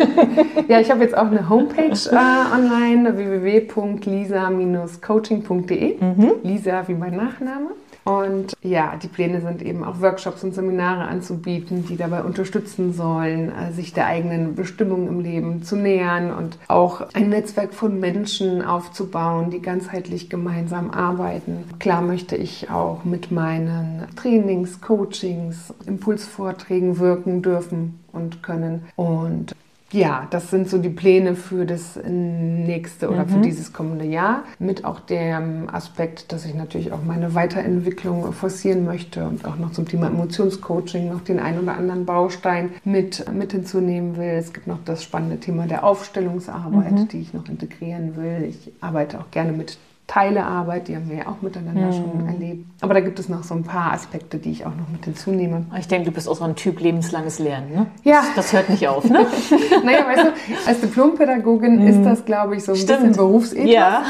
ja ich habe jetzt auch eine Homepage äh, online, www.lisa-coaching.de. Mhm. Lisa wie mein Nachname. Und ja, die Pläne sind eben auch Workshops und Seminare anzubieten, die dabei unterstützen sollen, äh, sich der eigenen Bestimmung im Leben zu nähern und auch ein Netzwerk von Menschen aufzubauen, die ganzheitlich gemeinsam arbeiten. Klar möchte ich auch mit meinen Trainings, Coachings, Impulsvorträgen wirken dürfen und können. Und ja, das sind so die Pläne für das nächste oder mhm. für dieses kommende Jahr. Mit auch dem Aspekt, dass ich natürlich auch meine Weiterentwicklung forcieren möchte und auch noch zum Thema Emotionscoaching noch den einen oder anderen Baustein mit, mit hinzunehmen will. Es gibt noch das spannende Thema der Aufstellungsarbeit, mhm. die ich noch integrieren will. Ich arbeite auch gerne mit Teilearbeit, die haben wir ja auch miteinander mhm. schon erlebt. Aber da gibt es noch so ein paar Aspekte, die ich auch noch mit hinzunehme. Ich denke, du bist auch so ein Typ lebenslanges Lernen, ne? Ja. Das, das hört nicht auf, ne? naja, weißt du, als Diplompädagogin mhm. ist das, glaube ich, so ein Stimmt. bisschen Berufsethos. Ja.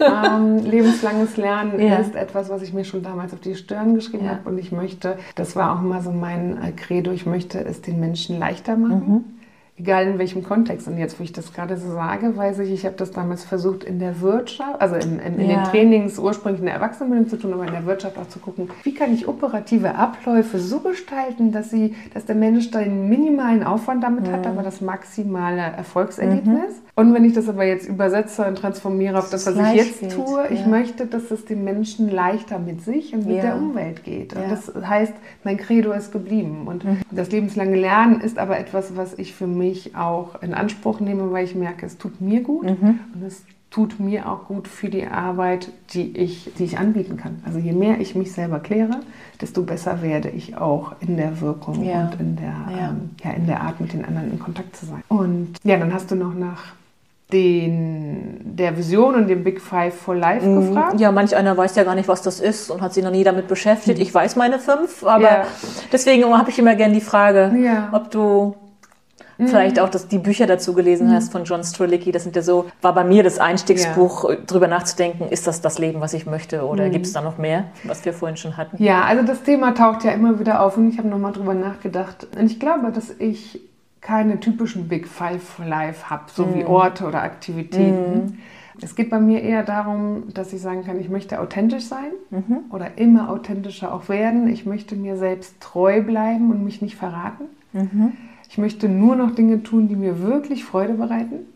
ähm, lebenslanges Lernen ja. ist etwas, was ich mir schon damals auf die Stirn geschrieben ja. habe und ich möchte, das war auch immer so mein äh, Credo, ich möchte es den Menschen leichter machen. Mhm egal in welchem Kontext. Und jetzt, wo ich das gerade so sage, weiß ich, ich habe das damals versucht in der Wirtschaft, also in, in, in ja. den Trainings ursprünglich in der Erwachsenenbildung zu tun, aber in der Wirtschaft auch zu gucken, wie kann ich operative Abläufe so gestalten, dass sie, dass der Mensch den minimalen Aufwand damit mhm. hat, aber das maximale Erfolgserlebnis. Mhm. Und wenn ich das aber jetzt übersetze und transformiere auf das, was ich jetzt geht. tue, ja. ich möchte, dass es den Menschen leichter mit sich und mit ja. der Umwelt geht. Und das heißt, mein Credo ist geblieben. Und mhm. das lebenslange Lernen ist aber etwas, was ich für mich mich auch in Anspruch nehme, weil ich merke, es tut mir gut mhm. und es tut mir auch gut für die Arbeit, die ich, die ich anbieten kann. Also je mehr ich mich selber kläre, desto besser werde ich auch in der Wirkung ja. und in der, ja. Ähm, ja, in der Art, mit den anderen in Kontakt zu sein. Und ja, dann hast du noch nach den, der Vision und dem Big Five for Life mhm. gefragt? Ja, manch einer weiß ja gar nicht, was das ist und hat sich noch nie damit beschäftigt. Mhm. Ich weiß meine fünf, aber ja. deswegen habe ich immer gerne die Frage, ja. ob du Vielleicht auch, dass die Bücher dazu gelesen hast von John Strelicky. Das sind ja so, war bei mir das Einstiegsbuch, drüber nachzudenken, ist das das Leben, was ich möchte oder gibt es da noch mehr, was wir vorhin schon hatten? Ja, also das Thema taucht ja immer wieder auf und ich habe nochmal drüber nachgedacht. Und ich glaube, dass ich keine typischen Big Five for Life habe, so wie Orte oder Aktivitäten. Es geht bei mir eher darum, dass ich sagen kann, ich möchte authentisch sein oder immer authentischer auch werden. Ich möchte mir selbst treu bleiben und mich nicht verraten. Ich möchte nur noch Dinge tun, die mir wirklich Freude bereiten.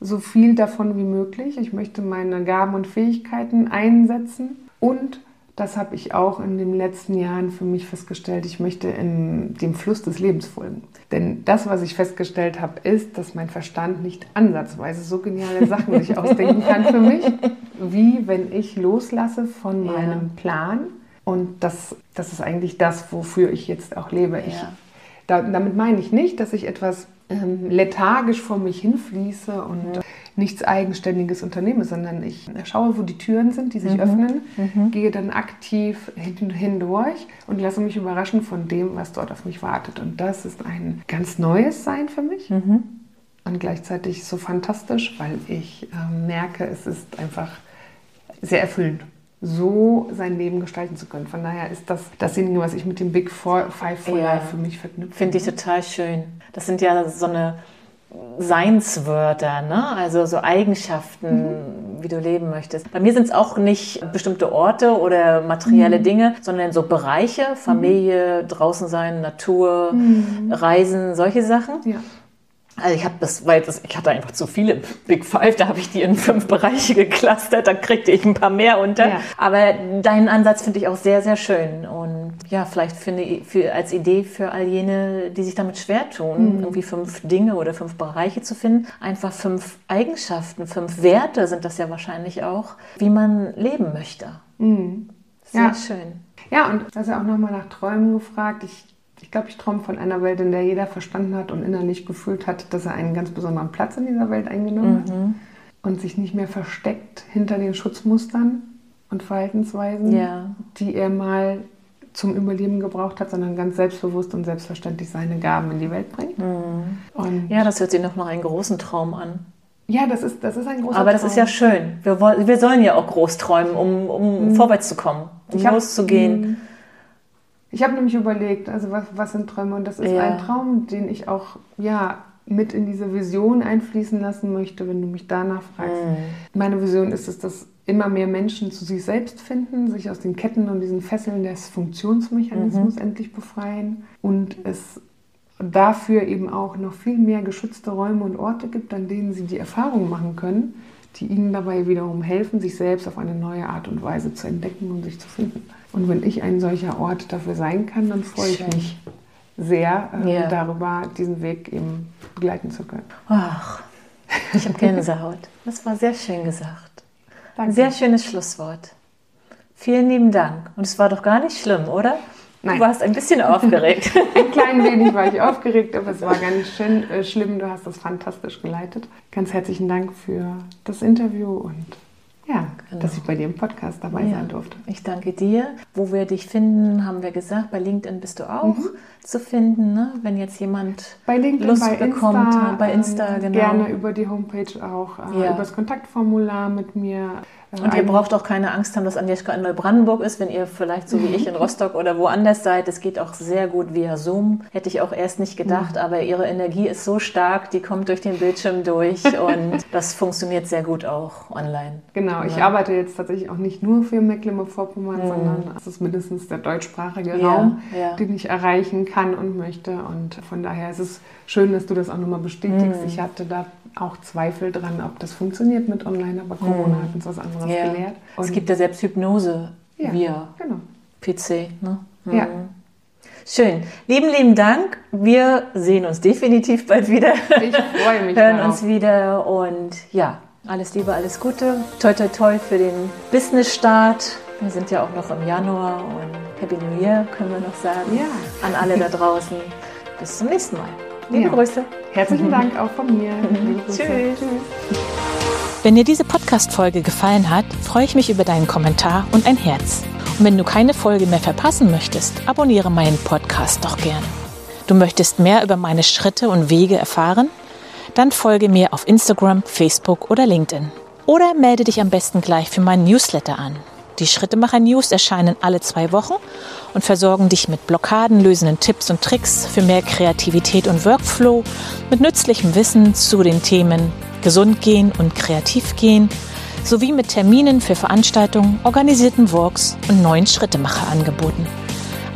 So viel davon wie möglich. Ich möchte meine Gaben und Fähigkeiten einsetzen. Und das habe ich auch in den letzten Jahren für mich festgestellt. Ich möchte in dem Fluss des Lebens folgen. Denn das, was ich festgestellt habe, ist, dass mein Verstand nicht ansatzweise so geniale Sachen sich ausdenken kann für mich, wie wenn ich loslasse von Ja. meinem Plan. Und das, das ist eigentlich das, wofür ich jetzt auch lebe. Ich, Ja. Da, damit meine ich nicht, dass ich etwas ähm, lethargisch vor mich hinfließe und äh, nichts Eigenständiges unternehme, sondern ich schaue, wo die Türen sind, die sich öffnen, gehe dann aktiv hin, hindurch und lasse mich überraschen von dem, was dort auf mich wartet. Und das ist ein ganz neues Sein für mich und gleichzeitig so fantastisch, weil ich ähm, merke, es ist einfach sehr erfüllend, so sein Leben gestalten zu können. Von daher ist das dasjenige, was ich mit dem Big Four, Five for Ja. Life für mich verknüpfe. Finde ich total schön. Das sind ja so eine Seinswörter, ne? also so Eigenschaften, wie du leben möchtest. Bei mir sind es auch nicht bestimmte Orte oder materielle Dinge, sondern so Bereiche, Familie, draußen sein, Natur, Reisen, solche Sachen. Ja. Also ich habe das, weil das, ich hatte einfach zu viele Big Five, da habe ich die in fünf Bereiche geclustert, da kriegte ich ein paar mehr unter. Ja. Aber deinen Ansatz finde ich auch sehr, sehr schön. Und ja, vielleicht finde ich für, als Idee für all jene, die sich damit schwer tun, irgendwie fünf Dinge oder fünf Bereiche zu finden, einfach fünf Eigenschaften, fünf Werte sind das ja wahrscheinlich auch, wie man leben möchte. Sehr Ja. schön. Ja, und du hast ja auch nochmal nach Träumen gefragt. Ich, ich glaube, ich träume von einer Welt, in der jeder verstanden hat und innerlich gefühlt hat, dass er einen ganz besonderen Platz in dieser Welt eingenommen hat und sich nicht mehr versteckt hinter den Schutzmustern und Verhaltensweisen, Ja. die er mal zum Überleben gebraucht hat, sondern ganz selbstbewusst und selbstverständlich seine Gaben in die Welt bringt. Und Ja, das hört sich noch nach einem großen Traum an. ja, das ist, das ist ein großer Aber das Traum. ist ja schön. Wir, wollen, wir sollen ja auch groß träumen, um, um vorwärts zu kommen, um Ich hab- loszugehen. Ich habe nämlich überlegt, also was, was sind Träume? Und das ist Ja. ein Traum, den ich auch ja, mit in diese Vision einfließen lassen möchte, wenn du mich danach fragst. Meine Vision ist es, dass immer mehr Menschen zu sich selbst finden, sich aus den Ketten und diesen Fesseln des Funktionsmechanismus endlich befreien und es dafür eben auch noch viel mehr geschützte Räume und Orte gibt, an denen sie die Erfahrungen machen können, die ihnen dabei wiederum helfen, sich selbst auf eine neue Art und Weise zu entdecken und sich zu finden. Und wenn ich ein solcher Ort dafür sein kann, dann freue ich mich sehr äh, Ja. darüber, diesen Weg eben begleiten zu können. Ach, ich habe Gänsehaut. Das war sehr schön gesagt. Ein Danke. sehr schönes Schlusswort. Vielen lieben Dank. Und es war doch gar nicht schlimm, oder? Nein. Du warst ein bisschen aufgeregt. Ein klein wenig war ich aufgeregt, aber es war gar nicht schön, äh, schlimm. Du hast das fantastisch geleitet. Ganz herzlichen Dank für das Interview und ja, dass ich bei dir im Podcast dabei Ja. sein durfte. Ich danke dir. Wo wir dich finden, haben wir gesagt. Bei LinkedIn bist du auch Mhm. zu finden, ne? wenn jetzt jemand Bei LinkedIn, Lust bei bekommt. Insta, bei Insta, ähm, genau. gerne über die Homepage auch, äh, Ja. über das Kontaktformular mit mir. Und ihr braucht auch keine Angst haben, dass Agnieszka in Neubrandenburg ist, wenn ihr vielleicht so wie ich in Rostock oder woanders seid. Es geht auch sehr gut via Zoom. Hätte ich auch erst nicht gedacht, aber ihre Energie ist so stark, die kommt durch den Bildschirm durch und das funktioniert sehr gut auch online. Genau, ich arbeite jetzt tatsächlich auch nicht nur für Mecklenburg-Vorpommern, sondern es ist mindestens der deutschsprachige Mhm. Ja, Raum, ja. den ich erreichen kann und möchte. Und von daher ist es schön, dass du das auch nochmal bestätigst. Mhm. Ich hatte da auch Zweifel dran, ob das funktioniert mit online, aber Corona hat uns was anderes Mhm. Ja. gelehrt. Es Und- gibt ja selbst Hypnose ja, via genau. PC. Ne? Ja. Schön. Lieben, lieben Dank. Wir sehen uns definitiv bald wieder. Ich freue mich hören darauf. uns wieder und ja, alles Liebe, alles Gute. Toi, toi, toi für den Business-Start. Wir sind ja auch noch im Januar und Happy New Year können wir noch sagen. Ja. An alle da draußen. Bis zum nächsten Mal. Liebe Ja. Grüße. Herzlichen Dank auch von mir. Tschüss. Tschüss. Wenn dir diese Podcast-Folge gefallen hat, freue ich mich über deinen Kommentar und ein Herz. Und wenn du keine Folge mehr verpassen möchtest, abonniere meinen Podcast doch gerne. Du möchtest mehr über meine Schritte und Wege erfahren? Dann folge mir auf Instagram, Facebook oder LinkedIn. Oder melde dich am besten gleich für meinen Newsletter an. Die Schrittemacher News erscheinen alle zwei Wochen und versorgen dich mit blockadenlösenden Tipps und Tricks für mehr Kreativität und Workflow, mit nützlichem Wissen zu den Themen Gesund gehen und kreativ gehen, sowie mit Terminen für Veranstaltungen, organisierten Walks und neuen Schrittemacher-Angeboten.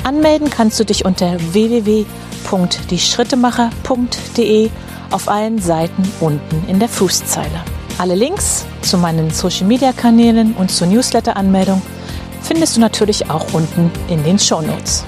Anmelden kannst du dich unter www.dieschrittemacher.de auf allen Seiten unten in der Fußzeile. Alle Links zu meinen Social-Media-Kanälen und zur Newsletter-Anmeldung findest du natürlich auch unten in den Show Notes.